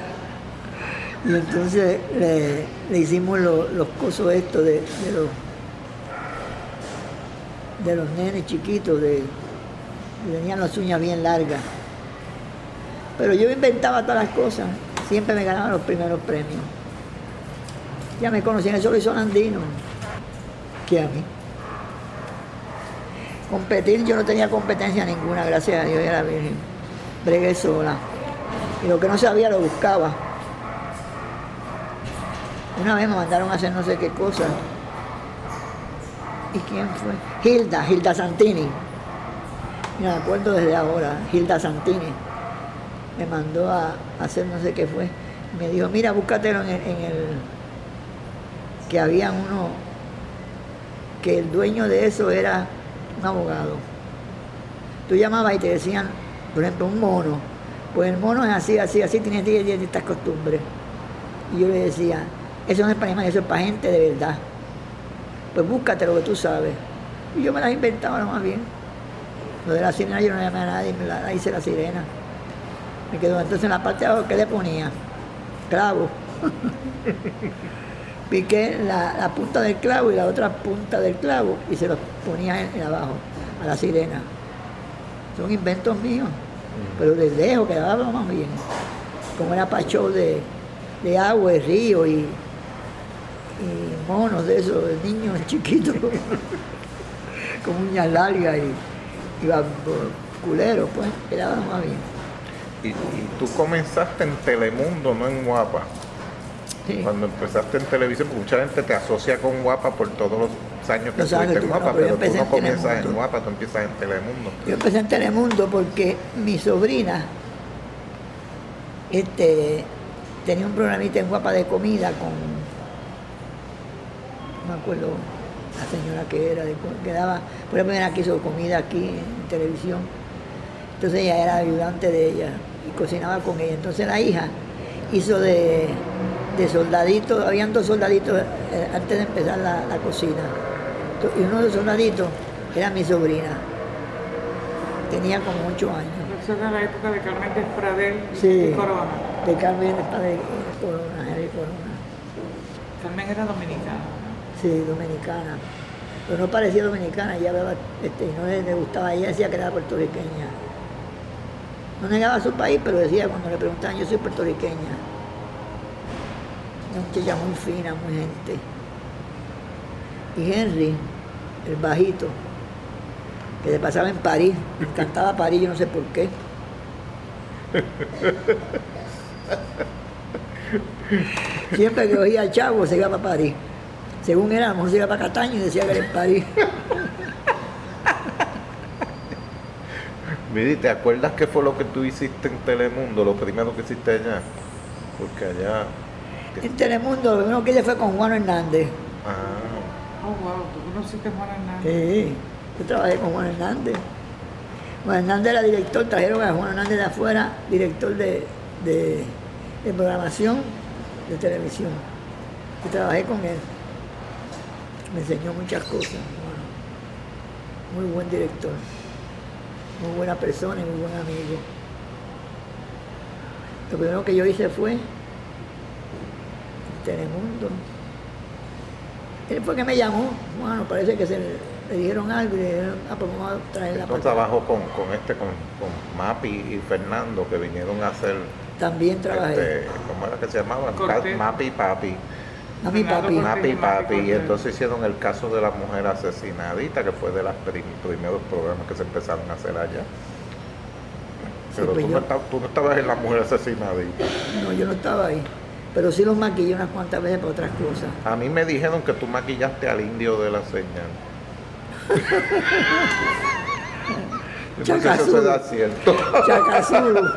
Speaker 2: Y entonces le, le hicimos lo, los cosos estos de, de, los de los nenes chiquitos, de, que tenían las uñas bien largas. Pero yo inventaba todas las cosas, siempre me ganaba los primeros premios. Ya me conocían, eso lo hizo Andino, que a mí. Competir, yo no tenía competencia ninguna, gracias a Dios y a la Virgen. Bregué sola. Y lo que no sabía lo buscaba. Una vez me mandaron a hacer no sé qué cosa. ¿Y quién fue? Hilda, Hilda Santini. Me acuerdo desde ahora, Hilda Santini. Me mandó a, hacer no sé qué fue. Me dijo, mira, búscatelo en el, en el que había uno, que el dueño de eso era un abogado. Tú llamabas y te decían, por ejemplo, un mono. Pues el mono es así, así, así, tiene estas costumbres. Y yo le decía, eso no es para animales, eso es para gente de verdad. Pues búscate lo que tú sabes. Y yo me las inventaba más bien. Lo de la sirena yo no llamé a nadie, me la, hice la sirena. Me quedó entonces en la parte de abajo, ¿qué le ponía? Clavo. (laughs) Piqué la, la, punta del clavo y la otra punta del clavo y se los ponía en, en abajo, a la sirena. Son inventos míos, pero de lejos quedaba más bien. Como era pacho de, de agua, de río y, y monos de esos, de niños chiquitos, (laughs) con uñas largas y, y culeros, pues, quedaba más bien.
Speaker 1: Y, y, tú comenzaste en Telemundo, no en Guapa. Sí. Cuando empezaste en televisión, porque mucha gente te asocia con Guapa por todos los años que estuviste en Guapa, no, pero, pero tú no comienzas en Guapa, tú empiezas en Telemundo.
Speaker 2: Yo empecé en Telemundo porque mi sobrina este, tenía un programita en Guapa de comida con, no me acuerdo la señora que era, que daba, por ejemplo, era que hizo comida aquí en televisión. Entonces ella era ayudante de ella y cocinaba con ella. Entonces la hija hizo de, de soldaditos, habían dos soldaditos eh, antes de empezar la, la, cocina. Y uno de los soldaditos era mi sobrina. Tenía como ocho años.
Speaker 3: Eso era la época de Carmen Despradel y
Speaker 2: sí,
Speaker 3: Corona.
Speaker 2: De Carmen Despradel y Corona, Henry Corona.
Speaker 3: Carmen era dominicana.
Speaker 2: Sí, dominicana. Pero no parecía dominicana, ella este, no le, le gustaba, ella decía que era puertorriqueña. No negaba su país, pero decía cuando le preguntaban, yo soy puertorriqueña. Una muchacha muy fina, muy gente. Y Henry, el bajito, que se pasaba en París, me encantaba París, yo no sé por qué. Siempre que oía al chavo se iba para París. Según mejor se iba para Cataño y decía que era en París.
Speaker 1: Miri, ¿te acuerdas qué fue lo que tú hiciste en Telemundo, lo primero que hiciste allá? Porque allá...
Speaker 2: En Telemundo, lo primero que hice fue con Juan Hernández.
Speaker 3: Ah. Oh, wow, ¿tú conociste a Juan Hernández?
Speaker 2: Sí, yo trabajé con Juan Hernández. Juan Hernández era director, trajeron a Juan Hernández de afuera, director de, de, de programación de televisión. Y trabajé con él. Me enseñó muchas cosas. Bueno, muy buen director muy buena persona y muy buen amigo. Lo primero que yo hice fue Telemundo. Él fue que me llamó, bueno, parece que se le, le dijeron algo y le dijeron, ah, pues vamos a traer la
Speaker 1: Yo trabajo con, con este, con, con Mapi y Fernando, que vinieron a hacer...
Speaker 2: También trabajé.
Speaker 1: Este, ¿Cómo era que se llamaba? Mapi y Papi.
Speaker 2: Mami papi.
Speaker 1: Mapi y Papi, y entonces hicieron el caso de la mujer asesinadita, que fue de los primeros programas que se empezaron a hacer allá. Pero
Speaker 2: pues
Speaker 1: tú,
Speaker 2: yo-
Speaker 1: no estabas, tú no estabas en la mujer asesinadita.
Speaker 2: No, yo no estaba ahí. Pero sí los maquillé unas cuantas veces para otras cosas.
Speaker 1: A mí me dijeron que tú maquillaste al indio de la señal. No sé si eso
Speaker 2: Chacazú.
Speaker 1: será cierto.
Speaker 2: Chacazulu.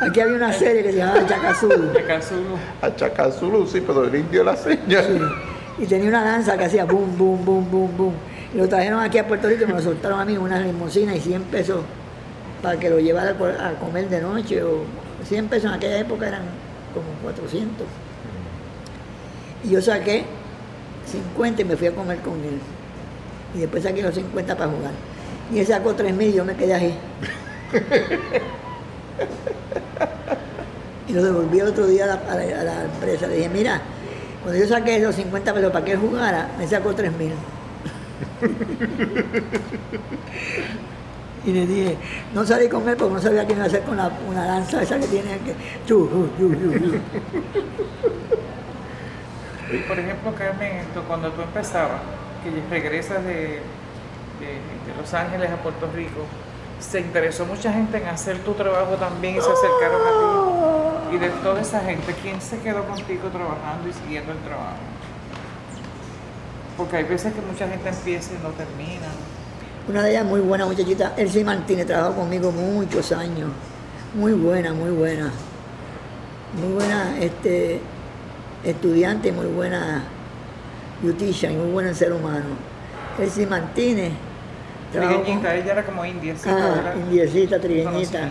Speaker 2: Aquí había una serie que se llamaba Chacazulu.
Speaker 3: De Cazulu.
Speaker 1: A Chacazulu, sí, pero el indio de la señal.
Speaker 2: Y tenía una danza que hacía boom, boom, boom, boom, boom. Y lo trajeron aquí a Puerto Rico y me lo soltaron a mí en una limusina y 100 pesos para que lo llevara a comer de noche. O 100 pesos en aquella época eran como 400. Y yo saqué 50 y me fui a comer con él. Y después saqué los 50 para jugar. Y él sacó 3 mil y yo me quedé ahí. (laughs) y lo devolví otro día a la, empresa. Le dije, mira, cuando yo saqué los 50 pesos para que él jugara, me sacó 3 mil. (laughs) y le dije, no salí con él porque no sabía qué iba a hacer con una lanza esa que tiene que...
Speaker 3: y por ejemplo, Carmen, cuando tú empezabas, que regresas de, de Los Ángeles a Puerto Rico, se interesó mucha gente en hacer tu trabajo también y se acercaron a ti. Y de toda esa gente, ¿quién se quedó contigo trabajando y siguiendo el trabajo? Porque hay veces que mucha gente empieza y no termina.
Speaker 2: Una de ellas muy buena muchachita, Elsie Martínez, trabajó conmigo muchos años. Muy buena, muy buena. Muy buena este, estudiante, muy buena beautician y muy buena ser humano. Elsie Martínez
Speaker 3: Trigueñita, ella era como indiecita.
Speaker 2: Ah, indiecita, trigueñita.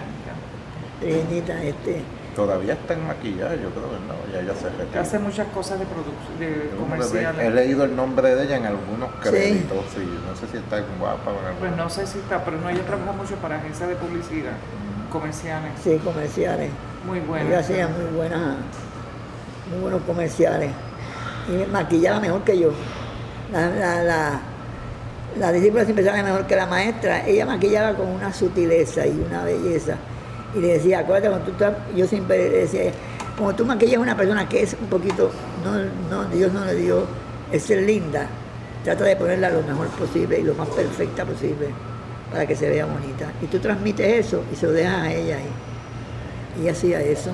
Speaker 2: Trigueñita, este.
Speaker 1: Todavía está en maquillaje, yo creo, ¿no? Ya ella se retira.
Speaker 3: Hace muchas cosas de producción, de comerciales.
Speaker 1: He leído el nombre de ella en algunos créditos, sí. No sé si está guapa o
Speaker 3: Pues no sé si está, pero no, ella trabaja mucho para agencias de publicidad, comerciales.
Speaker 2: Sí, comerciales.
Speaker 3: Muy buenas.
Speaker 2: Ella hacía muy buenas, muy buenos comerciales. Y maquillaba mejor que yo. la, la, la la discípula siempre sabe mejor que la maestra, ella maquillaba con una sutileza y una belleza. Y le decía, acuérdate, cuando tú estás, yo siempre le decía, como tú maquillas a una persona que es un poquito, no, no, Dios no le dio es ser linda, trata de ponerla lo mejor posible y lo más perfecta posible para que se vea bonita. Y tú transmites eso y se lo dejas a ella ahí. Y ella hacía eso.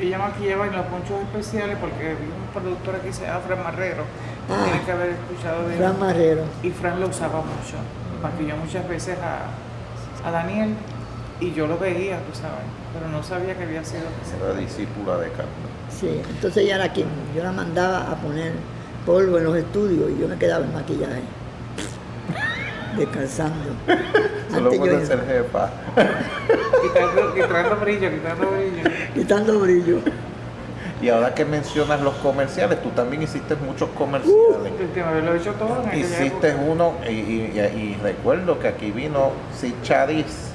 Speaker 3: Ella maquillaba en los ponchos especiales porque vi un productor aquí se llama Fran Marrero Ah, Tiene que haber escuchado de
Speaker 2: Fran Marrero.
Speaker 3: Y Fran lo usaba mucho. Maquilló muchas veces a, a Daniel y yo lo veía, tú sabes, pero no sabía que había sido.
Speaker 1: Era discípula de Carmen.
Speaker 2: Sí, entonces ella era quien, yo la mandaba a poner polvo en los estudios y yo me quedaba en maquillaje. Descansando. (laughs)
Speaker 1: Solo puede ser jefa.
Speaker 3: quitando, quitando brillo, quitando brillo.
Speaker 2: Quitando brillo.
Speaker 1: Y ahora que mencionas los comerciales, tú también hiciste muchos comerciales.
Speaker 3: Uh, lo he hecho todo.
Speaker 1: Hiciste uno, y, y, recuerdo que aquí vino Sid Charis.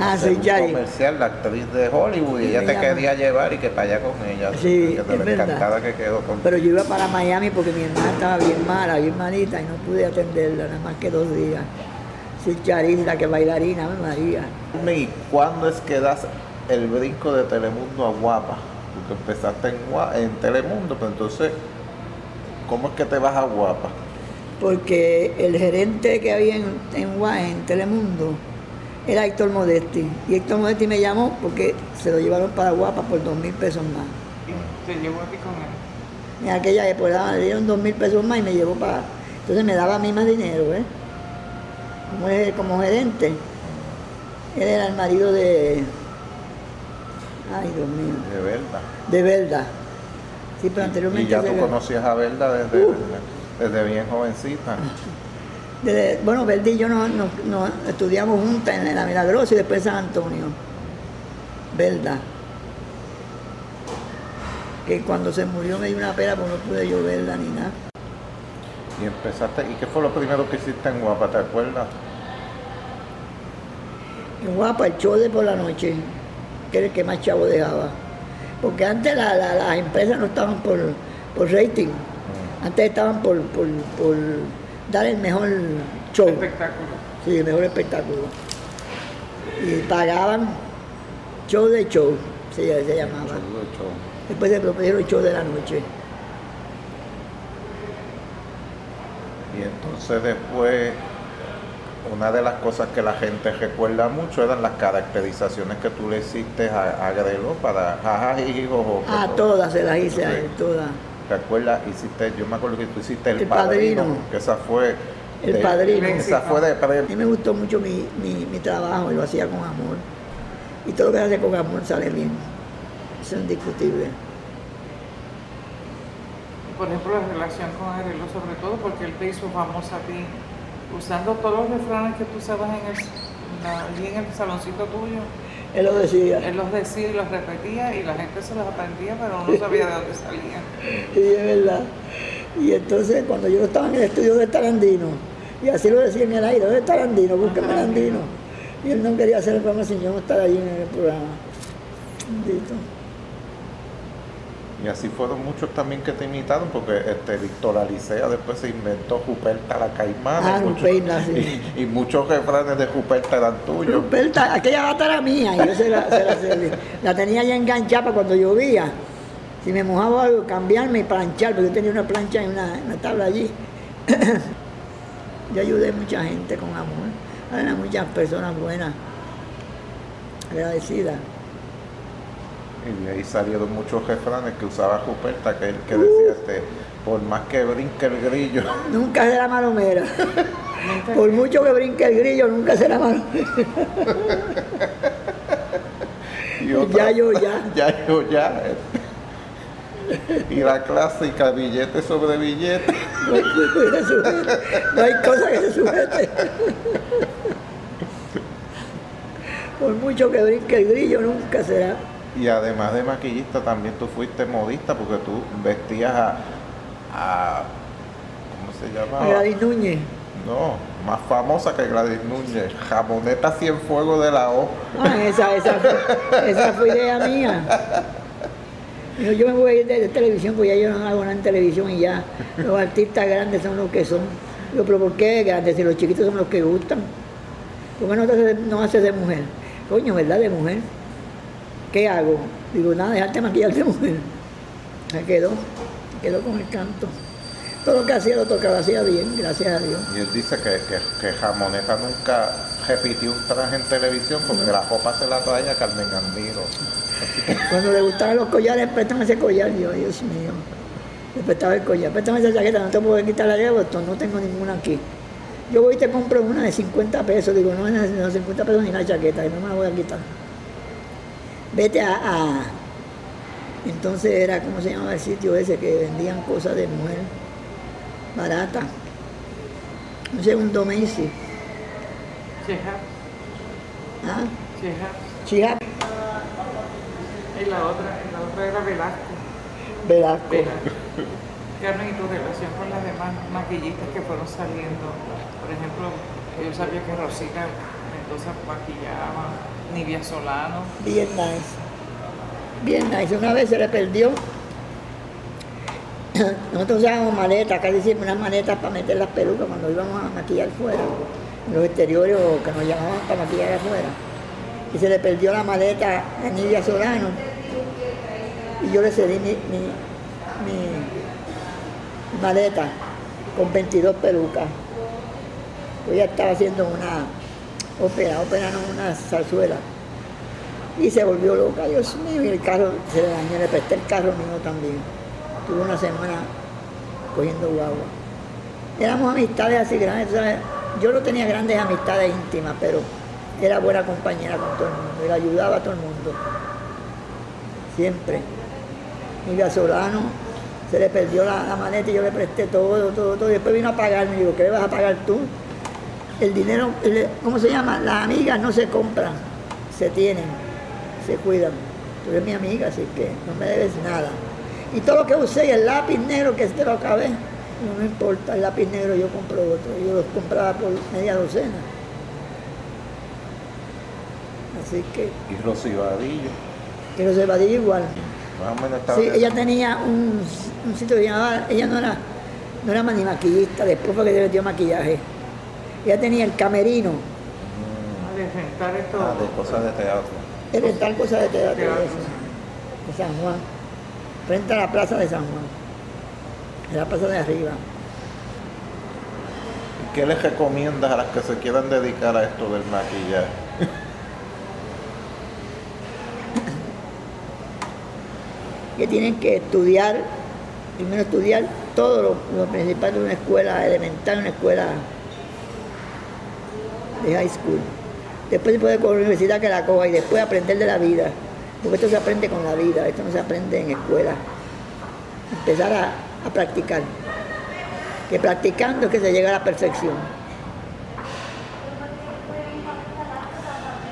Speaker 2: Ah, sí,
Speaker 1: un comercial, la actriz de Hollywood, y ella te quería llevar y que para allá con ella.
Speaker 2: Sí,
Speaker 1: que encantada que quedó con
Speaker 2: Pero yo iba para Miami porque mi hermana estaba bien mala, bien malita, y no pude atenderla nada más que dos días. Sí, Charis, la que bailarina, María.
Speaker 1: ¿Y cuándo es que das el brinco de Telemundo a Guapa? Empezaste en, en Telemundo, pero entonces, ¿cómo es que te vas a Guapa?
Speaker 2: Porque el gerente que había en, en, en Telemundo era Héctor Modesti. Y Héctor Modesti me llamó porque se lo llevaron para Guapa por dos mil pesos más.
Speaker 3: ¿Y te llevó a ti con él?
Speaker 2: En aquella época le dieron dos mil pesos más y me llevó para... Entonces me daba a mí más dinero, ¿eh? Como, como gerente. Él era el marido de, Ay, Dios mío.
Speaker 1: De verdad.
Speaker 2: De verdad. Sí, pero anteriormente.
Speaker 1: ¿Y ya tú conocías a Verda desde, desde bien jovencita?
Speaker 2: bueno, Verda y yo nos, estudiamos juntas en la Milagrosa y después San Antonio. Verda. Que cuando se murió me dio una pena porque no pude yo verla ni nada.
Speaker 1: Y empezaste, ¿y qué fue lo primero que hiciste en Guapa? ¿Te acuerdas?
Speaker 2: En Guapa, el show de por la noche que era el que más chavo dejaba. Porque antes las empresas no estaban por, rating, mm. antes estaban por, dar el mejor show.
Speaker 3: Espectáculo.
Speaker 2: Sí, el mejor espectáculo. Y pagaban show de show, se, llamaba. Después se propusieron el show de la noche.
Speaker 1: Y entonces después una de las cosas que la gente recuerda mucho eran las caracterizaciones que tú le hiciste a, a Grelo para jajas y
Speaker 2: jojo. Ah, todas se las hice a él, todas.
Speaker 1: ¿Te acuerdas? Hiciste, yo me acuerdo que tú hiciste El, padrino, que esa fue...
Speaker 2: El Padrino.
Speaker 1: Esa fue de
Speaker 2: A mí me gustó mucho mi, mi, mi trabajo y lo hacía con amor. Y todo lo que hace con amor sale bien. Eso es indiscutible.
Speaker 3: Por ejemplo, la relación con Agrelo, sobre todo porque él te hizo famosa a ti usando todos los refranes que tú usabas en el, allí en el saloncito tuyo.
Speaker 2: Él lo decía.
Speaker 3: Él los decía y los repetía y la gente se los aprendía, pero no sabía de dónde salían.
Speaker 2: Y (laughs) es verdad. Y entonces cuando yo estaba en el estudio de Tarandino, y así lo decía en el aire, ¿dónde está Tarandino? Búsqueme Tarandino. Y él no quería hacer el programa sin yo no estar allí en el programa. Bendito.
Speaker 1: Y así fueron muchos también que te imitaron, porque este Víctor Alicea después se inventó Juperta la Caimana.
Speaker 2: Ah,
Speaker 1: y muchos-
Speaker 2: Ruperta, sí.
Speaker 1: y, y muchos refranes de Juperta eran tuyos.
Speaker 2: Ruperta, aquella gata era mía, y yo se la, se la serví. La tenía ya enganchada para cuando llovía. Si me mojaba algo, cambiarme y planchar, porque yo tenía una plancha y una, una tabla allí. (coughs) yo ayudé a mucha gente con amor. Eran muchas personas buenas, agradecidas.
Speaker 1: Y de ahí salieron muchos refranes que usaba Juperta, que él que decía, este, por más que brinque el grillo, (laughs)
Speaker 2: Nunca será malomera. Por mucho que brinque el grillo, nunca será malomera.
Speaker 1: y otra,
Speaker 2: Ya yo ya. (laughs)
Speaker 1: ya yo ya. Y la clásica, billete sobre billete.
Speaker 2: Hay. No hay cosa que se sujete. Por mucho que brinque el grillo, nunca será.
Speaker 1: Y además de maquillista, también tú fuiste modista porque tú vestías a, a ¿cómo se llamaba?
Speaker 2: Gladys Núñez.
Speaker 1: No, más famosa que Gladys Núñez, jamoneta Cienfuegos de la O.
Speaker 2: Ah, esa, esa, fue- esa fue idea mía. Yo me voy a ir de, de televisión, pues ya yo no hago nada en televisión y ya los artistas grandes son los que son. Digo, pero ¿por qué grandes? Si los chiquitos son los que gustan. ¿Por qué no, te haces- no haces de mujer? Coño, ¿verdad? De mujer. ¿Qué hago? Digo, nada, dejarte maquillar de (laughs) mujer. Se quedó, quedó con el canto. Todo lo que hacía lo tocaba, hacía bien, gracias a Dios.
Speaker 1: Y él dice que, que, que jamoneta nunca repitió un traje en televisión porque la copa se la trae a Carmen Andino.
Speaker 2: Cuando le gustaban los collares, préstame ese collar. Yo, Dios mío. Le prestaba el collar. Préstame esa chaqueta, no te puedo quitar la de Boston, no tengo ninguna aquí. Yo voy y te compro una de 50 pesos. Digo, no, no, no 50 pesos ni la chaqueta, que no me la voy a quitar. Vete a, a- Entonces era, ¿cómo se llamaba el sitio ese? Que vendían cosas de mujer baratas. Un segundo Macy. ¿Ah?
Speaker 3: cheja.
Speaker 2: Chihap,
Speaker 3: Y la otra, la otra era Velasco.
Speaker 2: Velasco.
Speaker 3: Velasco. Carmen, ¿y tu relación con las demás maquillistas que fueron saliendo? Por ejemplo, yo sabía que Rosita Mendoza maquillaba, Nivia Solano.
Speaker 2: Bien nice. Bien nice. Una vez se le perdió. (clears throat) Nosotros usábamos maletas, casi siempre unas maletas para meter las pelucas cuando íbamos a maquillar fuera. En los exteriores o que nos llamaban para maquillar afuera. Y se le perdió la maleta a Nidia Solano. Y yo le cedí mi, mi, mi maleta con 22 pelucas. Pues ella estaba haciendo una ópera, ópera una zarzuela. Y se volvió loca, Dios mío, y el carro se le dañó, le presté el carro mío también. Tuve una semana cogiendo guagua. Éramos amistades así grandes, yo no tenía grandes amistades íntimas, pero era buena compañera con todo el mundo, y le ayudaba a todo el mundo. Siempre. Nivia Solano, se le perdió la, la maleta y yo le presté todo, todo, todo. Y después vino a pagarme, y digo, ¿qué le vas a pagar tú? El dinero, el- ¿cómo se llama? Las amigas no se compran, se tienen, se cuidan. Tú eres mi amiga, así que no me debes nada. Y todo lo que usé, y el lápiz negro que te lo acabé, no me importa, el lápiz negro yo compro otro. Yo los compraba por media docena. Así que,
Speaker 1: Y Rosy Vadillo,
Speaker 2: pero se va a decir igual.
Speaker 1: más o menos estaba...
Speaker 2: Sí, ella tenía un, un sitio que llamaba, ella no era, no era ni maquillista, después fue que le metió maquillaje. Ella tenía el camerino,
Speaker 3: A de rentar esto.
Speaker 1: Ah, de cosas de teatro.
Speaker 2: era tal cosa de teatro de, de San Juan, frente a la plaza de San Juan, en la plaza de arriba.
Speaker 1: ¿Y ¿Qué les recomiendas a las que se quieran dedicar a esto del maquillaje? (laughs)
Speaker 2: que tienen que estudiar, primero estudiar todo lo, lo principal de una escuela elemental, una escuela de high school. Después se puede con la universidad que la coja y después aprender de la vida. Porque esto se aprende con la vida, esto no se aprende en escuela. Empezar a, a practicar. Que practicando es que se llega a la perfección.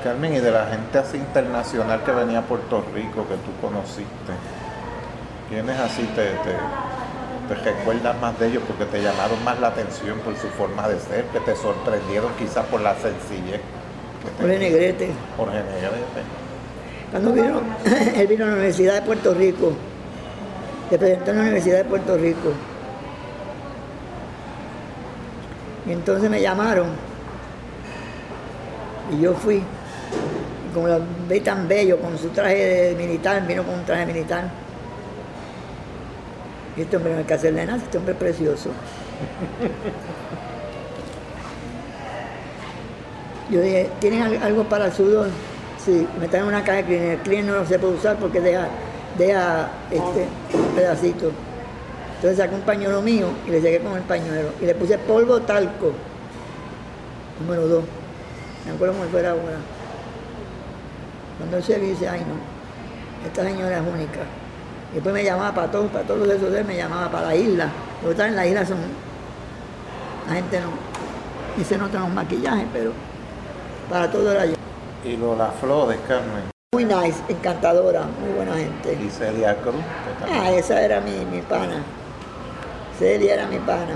Speaker 1: Carmen, y de la gente así internacional que venía a Puerto Rico que tú conociste, ¿quiénes así te, te, recuerdas más de ellos porque te llamaron más la atención por su forma de ser, que te sorprendieron quizás por la sencillez?
Speaker 2: Jorge Negrete.
Speaker 1: Jorge Negrete.
Speaker 2: Cuando vino, (laughs) él vino a la Universidad de Puerto Rico, se presentó en la Universidad de Puerto Rico. Y entonces me llamaron y yo fui como lo ve tan bello, con su traje militar, vino con un traje militar. Este hombre que hacerle nada, este hombre es precioso. Yo dije, ¿tienen algo para sudor? Sí, me traen una caja de cleaner. El cleaner no se puede usar porque deja, deja este, pedacito. Entonces saqué un pañuelo mío y le llegué con el pañuelo. Y le puse polvo talco, número dos. Me acuerdo cómo fuera ahora. Cuando él se dice, ay no, esta señora es única. Y después me llamaba para todos, para todos los de esos me llamaba para la isla. Los en la isla son. La gente no. Y se notan los maquillajes, pero para todo era yo.
Speaker 1: Y Lola Flores, Carmen.
Speaker 2: Muy nice, encantadora, muy buena gente.
Speaker 1: Y Celia Cruz.
Speaker 2: Ah, esa era mi, mi pana. Celia era mi pana.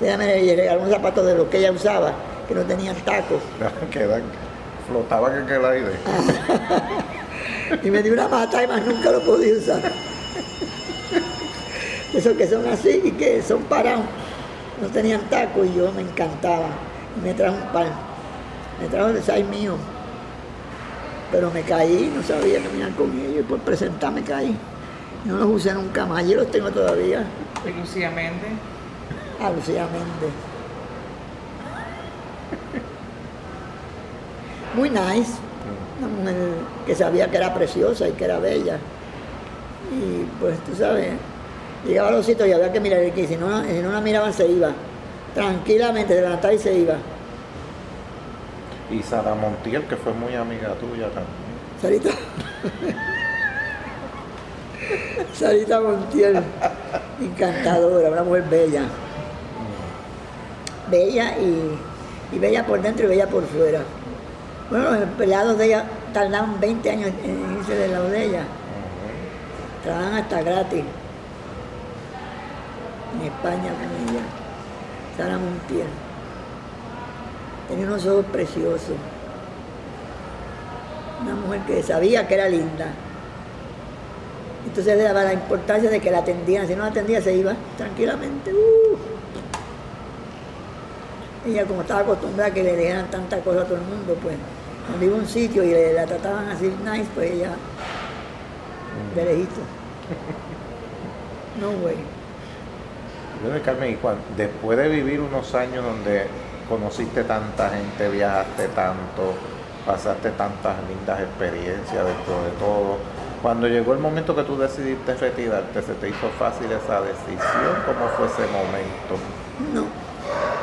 Speaker 2: Ella me regaló un zapato de lo que ella usaba, que no tenían tacos.
Speaker 1: flotaban en el aire.
Speaker 2: Y me dio una mata y más nunca lo podía usar. Esos que son así y que son parados, no tenían tacos y yo me encantaba. Y me trajo un pan. Me trajo el size mío. Pero me caí, no sabía caminar con ellos y por presentarme caí. No los usé nunca más, yo los tengo todavía.
Speaker 3: ¿Y Lucía Méndez?
Speaker 2: Ah, Lucía Méndez. muy nice, que sabía que era preciosa y que era bella. Y pues tú sabes, llegaba a los sitios y había que mirar aquí, si no, si no la miraban se iba. Tranquilamente, se levantaba y se iba.
Speaker 1: Y Sara Montiel, que fue muy amiga tuya también.
Speaker 2: Sarita. Sarita Montiel, encantadora, una mujer bella. Bella y, y bella por dentro y bella por fuera. Bueno, los empleados de ella tardaron 20 años en irse del lado de ella. Trabajan hasta gratis. En España con ella. Sara Montiel. Tenía unos ojos preciosos. Una mujer que sabía que era linda. Entonces le daba la importancia de que la atendían. Si no la atendía se iba tranquilamente. Uh. Ella como estaba acostumbrada a que le dijeran tantas cosas a todo el mundo, pues cuando iba a un sitio y la trataban así nice, pues ella de lejito. No, güey.
Speaker 1: Bueno, Carmen, y después de vivir unos años donde conociste tanta gente, viajaste tanto, pasaste tantas lindas experiencias dentro de todo, cuando llegó el momento que tú decidiste retirarte, ¿se te hizo fácil esa decisión? ¿Cómo fue ese momento?
Speaker 2: No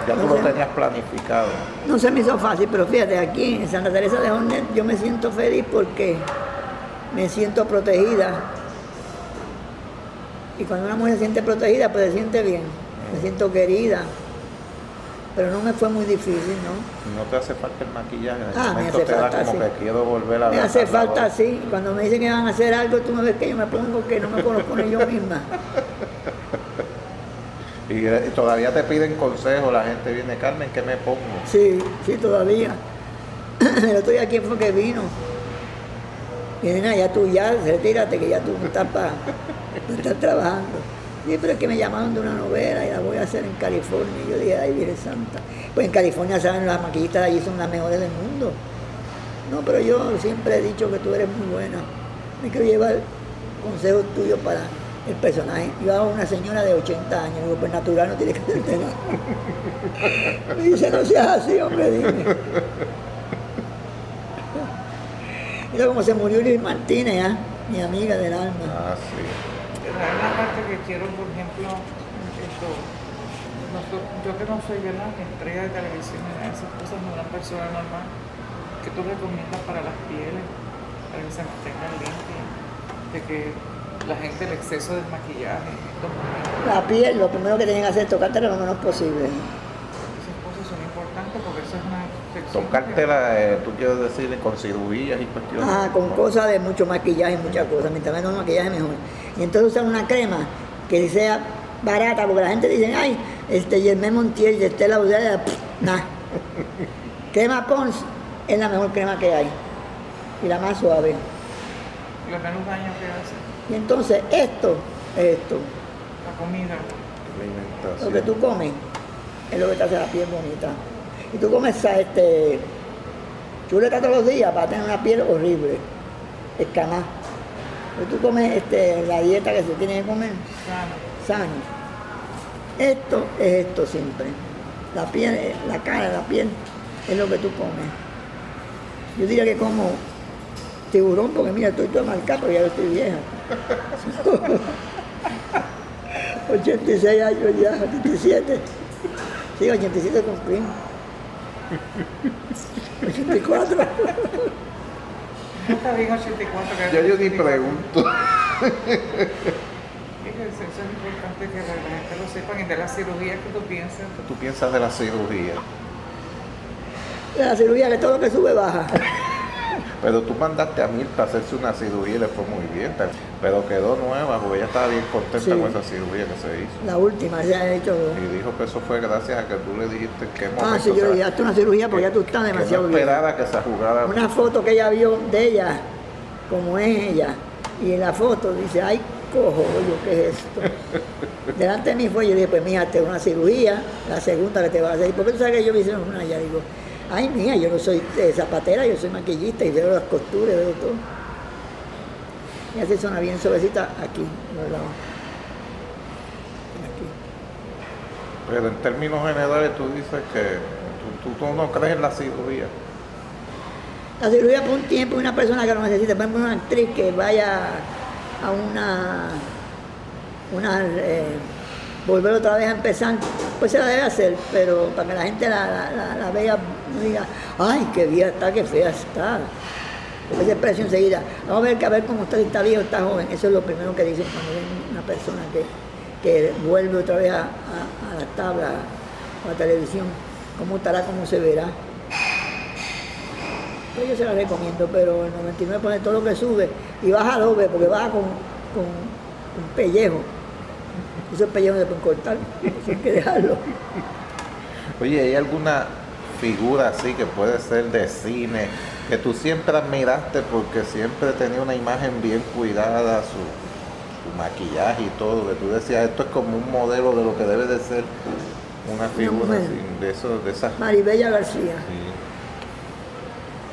Speaker 1: ya tú lo tenías planificado.
Speaker 2: No se me hizo fácil, pero fíjate, aquí en Santa Teresa de Hornet yo me siento feliz porque me siento protegida. Y cuando una mujer se siente protegida, pues se siente bien, me siento querida. Pero no me fue muy difícil, ¿no?
Speaker 1: ¿No te hace falta el maquillaje?
Speaker 2: ah, me hace falta,
Speaker 1: como que quiero volver a
Speaker 2: Me hace falta, sí. Cuando me dicen que van a hacer algo, tú me ves que yo me pongo que no me conozco ni yo misma. (laughs)
Speaker 1: Y todavía te piden consejos, la gente viene, Carmen, ¿qué me pongo?
Speaker 2: Sí, sí, todavía. (clears throat) El otro día, ¿quién fue que vino? Y dice, ya tú ya, retírate, que ya tú no estás para estar trabajando. Sí, pero es que me llamaron de una novela y la voy a hacer en California. Y yo dije, ay, Virgen Santa. Pues en California, saben, las maquillistas de allí son las mejores del mundo. No, pero yo siempre he dicho que tú eres muy buena. Me quiero llevar consejos tuyos para el personaje. Yo hago una señora de 80 años, digo, pues natural no tiene que ser nada. Me dice, no seas así, hombre, dime. Mira cómo se murió Luis Martínez, ¿eh? mi amiga del alma.
Speaker 1: Ah, sí.
Speaker 3: una parte que quiero, por ejemplo, esto, yo que no soy la estrella de televisión y esas cosas, no una persona normal, que tú recomiendas para las pieles, para que se mantengan limpias, de que la gente el exceso de maquillaje
Speaker 2: La piel, lo primero que tienen que hacer es tocarte lo menos posible.
Speaker 3: Esas cosas son importantes porque eso es una
Speaker 1: Tocártela, eh, tú quieres decir, con cirugías y cuestiones.
Speaker 2: Ah, con cosas de mucho maquillaje, muchas cosas. Mientras menos maquillaje, mejor. Y entonces usar una crema que sea barata, porque la gente dice, ay, este Germán Montiel y Estela Udea, nada. (laughs) crema Pons es la mejor crema que hay. Y la más suave.
Speaker 3: Y los menos daños que hace.
Speaker 2: Y entonces esto, esto.
Speaker 3: La comida.
Speaker 2: Lo que tú comes es lo que te hace la piel bonita. Y tú comes este, chuleta todos los días para tener una piel horrible, escamada. Y tú comes este, la dieta que se tiene que comer, sano. sano. Esto es esto siempre. La piel, la cara, la piel es lo que tú comes. Yo diría que como tiburón, porque mira, estoy toda marcada, pero ya estoy vieja. (laughs) 86 años ya, 87. Sí, 87 cumplí. 84.
Speaker 3: Está bien 84.
Speaker 1: Ya yo ni pregunto.
Speaker 3: Eso es importante que la gente lo sepan. Y de la cirugía, ¿qué tú piensas? ¿Qué
Speaker 1: tú piensas de la cirugía?
Speaker 2: De la cirugía, que todo lo que sube baja.
Speaker 1: Pero tú mandaste a Mirta a hacerse una cirugía y le fue muy bien, pero quedó nueva porque ella estaba bien contenta con esa cirugía que se hizo.
Speaker 2: La última, se ha hecho.
Speaker 1: Y dijo que eso fue gracias a que tú le dijiste que
Speaker 2: Ah, sí, yo le dije, una cirugía porque ya tú estás demasiado
Speaker 1: bien. esperaba que se jugara.
Speaker 2: Una foto que ella vio de ella, como es ella, y en la foto dice, ay, cojo, yo, ¿qué es esto? (laughs) Delante de mí fue, yo dije, pues mira, te una cirugía, la segunda que te va a hacer. ¿Por qué tú sabes que yo me hicieron una? Ya digo, Ay, mía, yo no soy eh, zapatera, yo soy maquillista y veo las costuras, veo todo. Y hace zona bien suavecita aquí, ¿verdad?
Speaker 1: Aquí. Pero en términos generales tú dices que tú, no crees en la cirugía.
Speaker 2: La cirugía por un tiempo una persona que lo necesita, por ejemplo una actriz que vaya a una, una eh, volver otra vez a empezar, pues se la debe hacer, pero para que la gente la, vea, no diga, ay, qué vieja está, qué fea está. Esa expresión enseguida, vamos a ver, a ver cómo está, está viejo, está joven. Eso es lo primero que dicen cuando ven una persona que, vuelve otra vez a, la tabla o a la televisión, cómo estará, cómo se verá. Pues yo se la recomiendo, pero el 99% todo lo que sube y baja doble, porque baja con, con un pellejo. Esos pellejos se pueden cortar, (laughs) hay que dejarlo.
Speaker 1: Oye, ¿hay alguna figura así que puede ser de cine que tú siempre admiraste porque siempre tenía una imagen bien cuidada, su, maquillaje y todo, que tú decías, esto es como un modelo de lo que debe de ser una figura de, eso, de esas...
Speaker 2: Maribella García.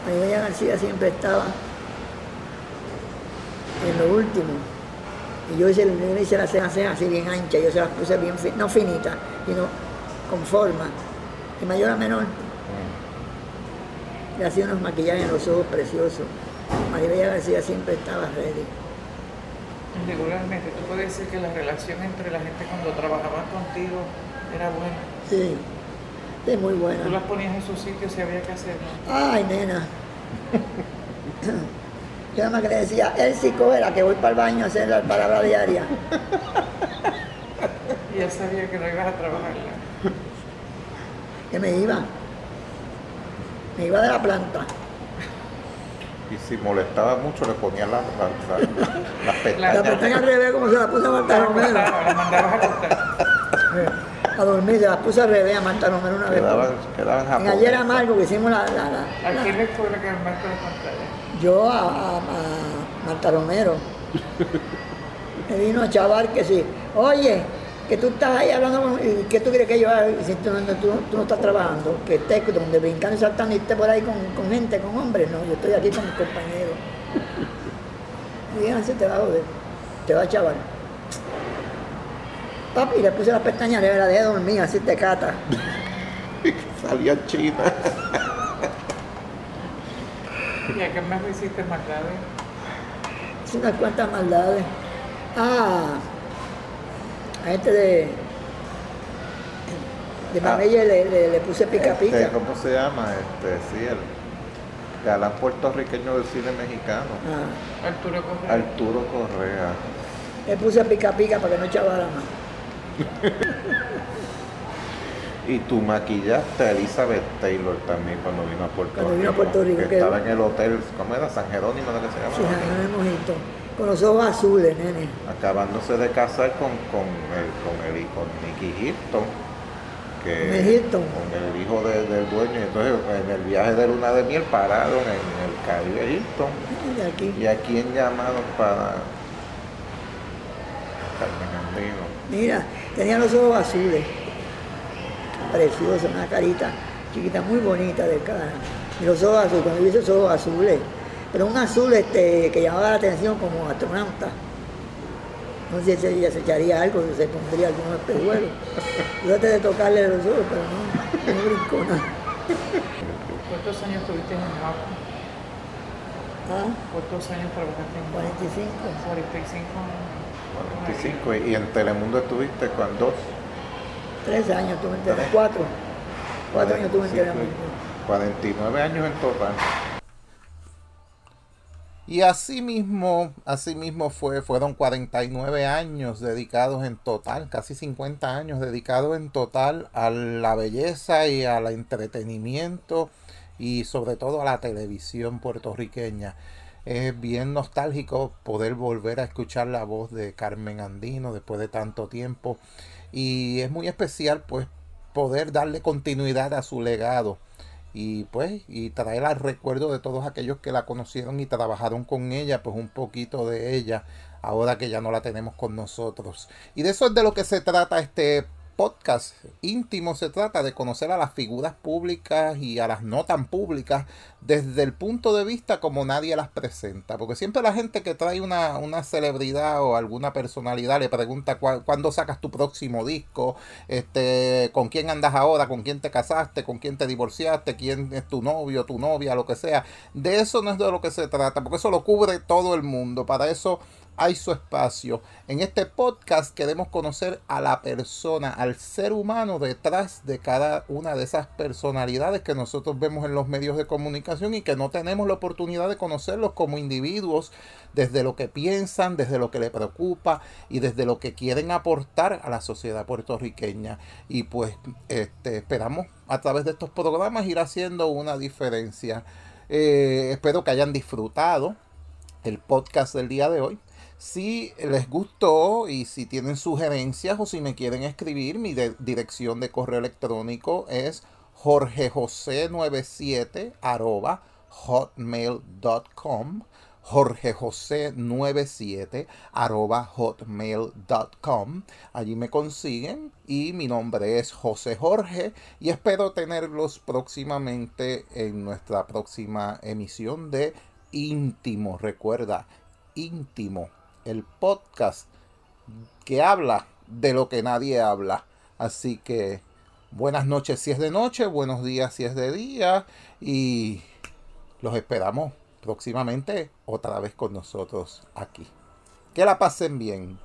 Speaker 2: Maribella García siempre estaba en lo último y yo hice, hice las cejas así bien ancha, yo se las puse bien, no finita, sino con forma, de mayor a menor. Le hacía unos maquillajes en los ojos preciosos. Maribella García siempre estaba ready.
Speaker 3: Regularmente, tú puedes decir que la relación entre la gente cuando trabajaban contigo era buena.
Speaker 2: Sí, es muy buena.
Speaker 3: Tú las ponías en su sitio si había que hacerlo.
Speaker 2: Ay, nena. (laughs) Yo nada más que le decía, él sí la que voy para el baño a hacer la palabra diaria. (laughs)
Speaker 3: y él sabía que no ibas a trabajar.
Speaker 2: Que me iba. Me iba de la planta.
Speaker 1: Y si molestaba mucho le ponía las la, la, pestañas.
Speaker 2: La pestaña al revés como se la puse a Marta Romero.
Speaker 3: La mandabas a cortar. (laughs)
Speaker 2: A dormir, se las puse al revés a Marta Romero una vez.
Speaker 1: Quedaban,
Speaker 2: en ayer amargo que hicimos la... la,
Speaker 3: la ¿A quién le fue la que armaste la pantalla?
Speaker 2: Yo a, a, Romero. Me vino a chaval que sí, oye, que tú estás ahí hablando con, ¿qué tú crees que yo si tú, tú, no estás trabajando? Que estés donde brincando y saltando y estés por ahí con, gente, con hombres, no, yo estoy aquí con mis compañeros. Y así te va a joder, te va a chaval. Papi, le puse las pestañas, le la dejé dormir, así te cata. (laughs)
Speaker 1: Salía china. (laughs)
Speaker 3: ¿Y a qué más hiciste maldades?
Speaker 2: Unas cuantas maldades. Ah, a este de. De ah, Mamella le, le, puse pica pica.
Speaker 1: Este, ¿Cómo se llama? Este, sí, el galán puertorriqueño del cine mexicano.
Speaker 3: Ah. Arturo Correa.
Speaker 1: Arturo Correa.
Speaker 2: Le puse pica pica para que no chavara más. (laughs)
Speaker 1: Y tú maquillaste a Elizabeth Taylor también cuando vino a Puerto
Speaker 2: cuando Vino a Puerto Rico
Speaker 1: que, estaba en el hotel, ¿cómo era? San Jerónimo, ¿no que se llama?
Speaker 2: Sí, San Jerónimo Con los ojos azules, nene.
Speaker 1: Acabándose de casar con, con, el, con, el, con Nicky Hilton. Que,
Speaker 2: Hilton.
Speaker 1: Con el hijo del dueño. Entonces, en el viaje de luna de miel pararon en el Caribe Hilton.
Speaker 2: Y aquí.
Speaker 1: ¿Y a quién llamaron para Carmen Andino?
Speaker 2: Mira, tenía los ojos azules preciosa, una carita chiquita, muy bonita de cara. Y los ojos azules, cuando yo esos ojos azules, pero un azul este, que llamaba la atención como astronauta. No sé si ella se echaría algo, se pondría algunos espejuelos. Yo traté de tocarle los ojos, pero no, no brincó nada.
Speaker 3: ¿Cuántos años tuviste en Japón?
Speaker 2: ¿Ah?
Speaker 3: ¿Cuántos años trabajaste en
Speaker 2: 45.
Speaker 3: 45
Speaker 1: 45. ¿Y en Telemundo estuviste con dos?
Speaker 2: Tres años tuve en Telemundo. Cuatro. Cuatro años tuve en Telemundo.
Speaker 1: 49 años en total. Y así mismo, así mismo fue, fueron 49 años dedicados en total, casi 50 años dedicados en total a la belleza y al entretenimiento y sobre todo a la televisión puertorriqueña. Es bien nostálgico poder volver a escuchar la voz de Carmen Andino después de tanto tiempo y es muy especial pues poder darle continuidad a su legado y pues y traer al recuerdo de todos aquellos que la conocieron y trabajaron con ella pues un poquito de ella ahora que ya no la tenemos con nosotros. Y de eso es de lo que se trata este podcast íntimo se trata de conocer a las figuras públicas y a las no tan públicas desde el punto de vista como nadie las presenta. Porque siempre la gente que trae una, una celebridad o alguna personalidad le pregunta cuándo sacas tu próximo disco, este, con quién andas ahora, con quién te casaste, con quién te divorciaste, quién es tu novio, tu novia, lo que sea. De eso no es de lo que se trata, porque eso lo cubre todo el mundo. Para eso hay su espacio. En este podcast queremos conocer a la persona, al ser humano detrás de cada una de esas personalidades que nosotros vemos en los medios de comunicación y que no tenemos la oportunidad de conocerlos como individuos desde lo que piensan, desde lo que les preocupa y desde lo que quieren aportar a la sociedad puertorriqueña. Y pues este, esperamos a través de estos programas ir haciendo una diferencia. Eh, espero que hayan disfrutado el podcast del día de hoy. Si les gustó y si tienen sugerencias o si me quieren escribir, mi dirección de correo electrónico es jorgejose97 arroba hotmail.com jorgejose97 arroba hotmail.com allí me consiguen y mi nombre es José Jorge y espero tenerlos próximamente en nuestra próxima emisión de íntimo. Recuerda íntimo el podcast que habla de lo que nadie habla. Así que buenas noches si es de noche, buenos días si es de día y los esperamos próximamente otra vez con nosotros aquí. Que la pasen bien.